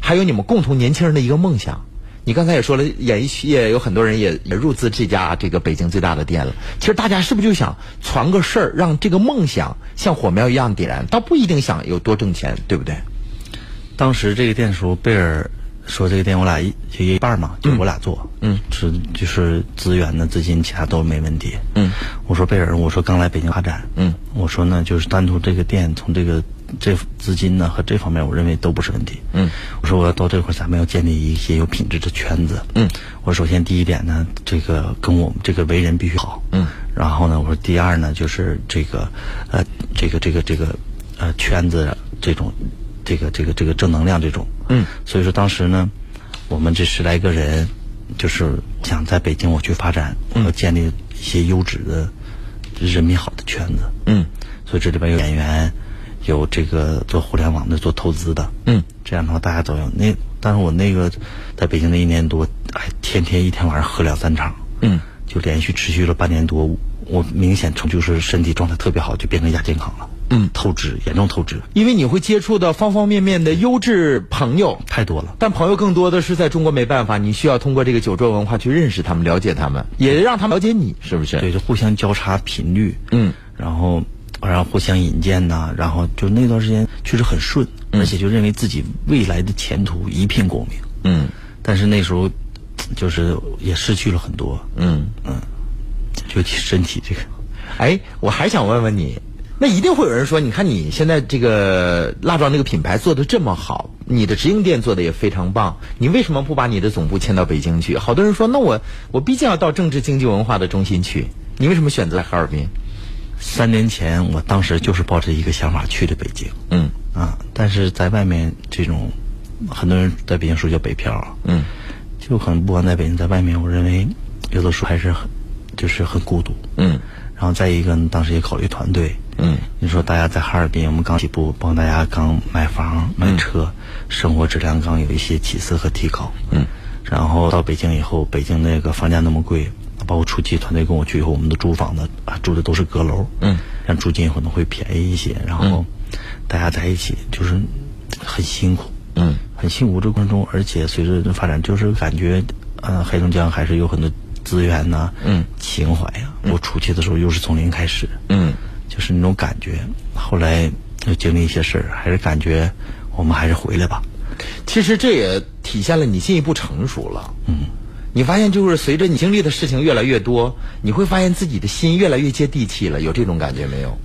还有你们共同年轻人的一个梦想。你刚才也说了，演艺业有很多人也也入资这家这个北京最大的店了。其实大家是不是就想传个事儿，让这个梦想像火苗一样点燃？倒不一定想有多挣钱，对不对？当时这个店的时候，贝尔说这个店我俩一就一半嘛，就我俩做，嗯，是就是资源呢、资金其他都没问题，嗯，我说贝尔，我说刚来北京发展，嗯，我说呢就是单独这个店从这个这资金呢和这方面，我认为都不是问题。嗯，我说我要到这块儿，咱们要建立一些有品质的圈子。嗯，我首先第一点呢，这个跟我们这个为人必须好。嗯，然后呢，我说第二呢，就是这个呃，这个这个这个呃圈子这种这个这个这个正能量这种。嗯，所以说当时呢，我们这十来个人，就是想在北京我去发展，我要建立一些优质的人民好的圈子。嗯，所以这里边有演员，有这个做互联网的、做投资的。嗯，这样的话大家都有。那但是我那个在北京那一年多，哎，天天一天晚上喝两三场。嗯，就连续持续了半年多，我明显从就是身体状态特别好，就变成亚健康了。嗯，透支，严重透支，因为你会接触到方方面面的优质朋友，太多了。但朋友更多的是在中国没办法，你需要通过这个酒桌文化去认识他们、了解他们，也让他们了解你，是不是？对，就互相交叉频率。嗯，然后然后互相引荐呐、然后就那段时间确实很顺，而且就认为自己未来的前途一片光明。嗯，但是那时候就是也失去了很多。嗯嗯，就身体这个。哎，我还想问问你，那一定会有人说，你看你现在这个蜡庄这个品牌做的这么好，你的直营店做的也非常棒，你为什么不把你的总部迁到北京去？好多人说，那我我毕竟要到政治经济文化的中心去，你为什么选择哈尔滨？三年前，我当时就是抱着一个想法去的北京。嗯啊，但是在外面这种，很多人在北京说叫北漂。嗯，就可能不管在北京，在外面，我认为有的时候还是很，就是很孤独。嗯，然后再一个呢，当时也考虑团队。嗯，你说大家在哈尔滨，我们刚起步，帮大家刚买房买车，生活质量刚有一些起色和提高。嗯，然后到北京以后，北京那个房价那么贵，包括初期团队跟我去以后，我们都租房子啊，住的都是阁楼。嗯，让租金可能会便宜一些，然后大家在一起就是很辛苦。嗯，很辛苦这个过程中，而且随着发展，就是感觉，呃，黑龙江还是有很多资源呐、嗯，情怀呀、我出去的时候又是从零开始，嗯，就是那种感觉。后来又经历一些事儿，还是感觉我们还是回来吧。其实这也体现了你进一步成熟了。嗯，你发现就是随着你经历的事情越来越多，你会发现自己的心越来越接地气了，有这种感觉没有？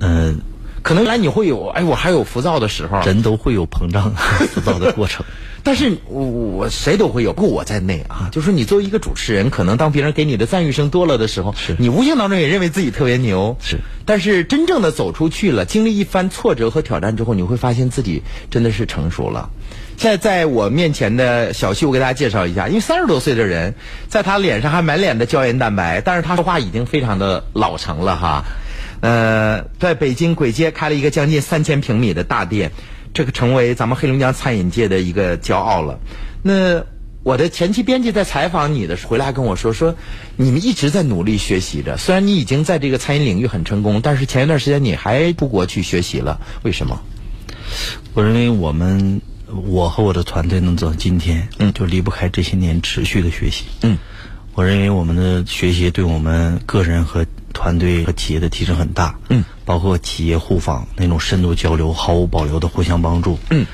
嗯、可能原来你会有，哎，我还有浮躁的时候，人都会有膨胀、浮躁的过程。但是我我谁都会有，包括我在内啊。就是你作为一个主持人，可能当别人给你的赞誉声多了的时候，是你无形当中也认为自己特别牛。是，但是真正的走出去了，经历一番挫折和挑战之后，你会发现自己真的是成熟了。在在我面前的小旭，我给大家介绍一下，因为三十多岁的人，在他脸上还满脸的胶原蛋白，但是他说话已经非常的老成了哈。呃，在北京簋街开了一个将近三千平米的大店，这个成为咱们黑龙江餐饮界的一个骄傲了。那我的前期编辑在采访你的时候，回来还跟我说说，你们一直在努力学习着。虽然你已经在这个餐饮领域很成功，但是前一段时间你还出国去学习了，为什么？我认为我们，我和我的团队能走到今天，嗯就离不开这些年持续的学习。嗯，我认为我们的学习对我们个人和团队和企业的提升很大。嗯，包括企业互访那种深度交流、毫无保留的互相帮助。嗯，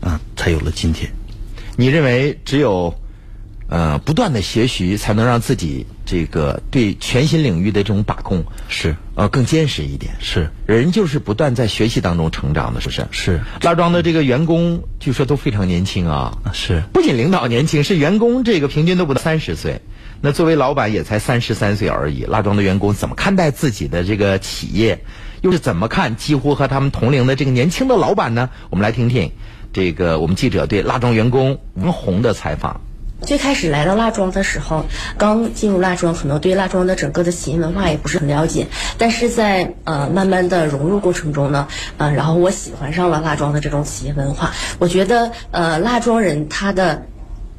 啊，才有了今天。你认为只有呃不断的学习，才能让自己这个对全新领域的这种把控是呃更坚实一点？是人就是不断在学习当中成长的，是不是？是拉庄的这个员工据说都非常年轻啊，是，不仅领导年轻，是员工这个平均都不到三十岁。那作为老板也才三十三岁而已。拉庄的员工怎么看待自己的这个企业，又是怎么看几乎和他们同龄的这个年轻的老板呢？我们来听听这个我们记者对拉庄员工王红的采访。最开始来到蜡庄的时候，刚进入蜡庄，可能对蜡庄的整个的企业文化也不是很了解，但是在呃慢慢的融入过程中呢，呃，然后我喜欢上了蜡庄的这种企业文化。我觉得呃蜡庄人他的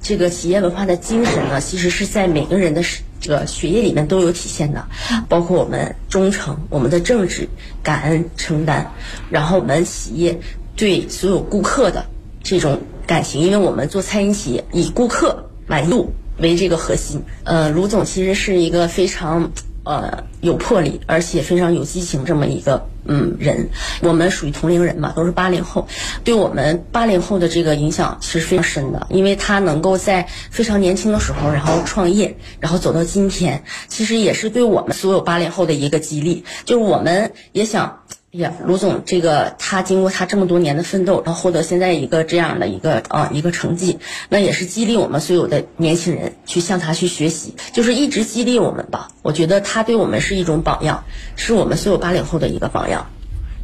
这个企业文化的精神呢，其实是在每个人的这个血液里面都有体现的，包括我们忠诚、我们的正直、感恩、承担，然后我们企业对所有顾客的这种感情，因为我们做餐饮企业以顾客满意度为这个核心。呃，卢总其实是一个非常呃有魄力，而且非常有激情这么一个嗯人。我们属于同龄人嘛，都是八零后，对我们八零后的这个影响其实非常深的，因为他能够在非常年轻的时候，然后创业，然后走到今天，其实也是对我们所有八零后的一个激励，就是我们也想。哎呀，卢总，这个他经过他这么多年的奋斗，然后获得现在一个这样的一个啊一个成绩，那也是激励我们所有的年轻人去向他去学习，就是一直激励我们吧。我觉得他对我们是一种榜样，是我们所有八零后的一个榜样。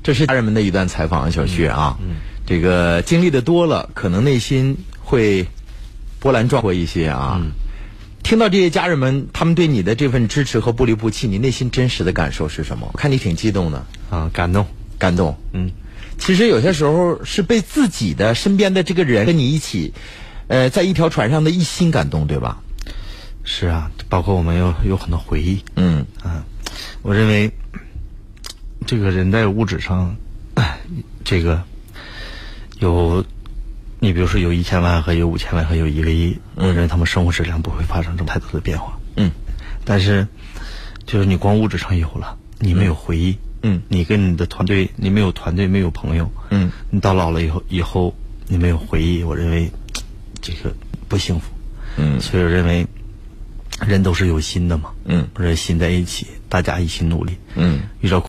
这是家人们的一段采访，小旭啊，这个经历的多了，可能内心会波澜壮阔一些啊。听到这些家人们他们对你的这份支持和不离不弃，你内心真实的感受是什么？我看你挺激动的啊，感动，感动。嗯，其实有些时候是被自己的身边的这个人跟你一起，呃，在一条船上的一心感动，对吧？是啊，包括我们有有很多回忆。嗯啊，我认为这个人在物质上，这个有。你比如说有一千万和有五千万和有一个亿，我认为他们生活质量不会发生这么太多的变化。嗯，但是就是你光物质上有了，你没有回忆。嗯，你跟你的团队，你没有团队，没有朋友。嗯，你到老了以后，以后你没有回忆，我认为这个不幸福。嗯，所以我认为人都是有心的嘛。嗯，我认为心在一起，大家一起努力。嗯，遇到。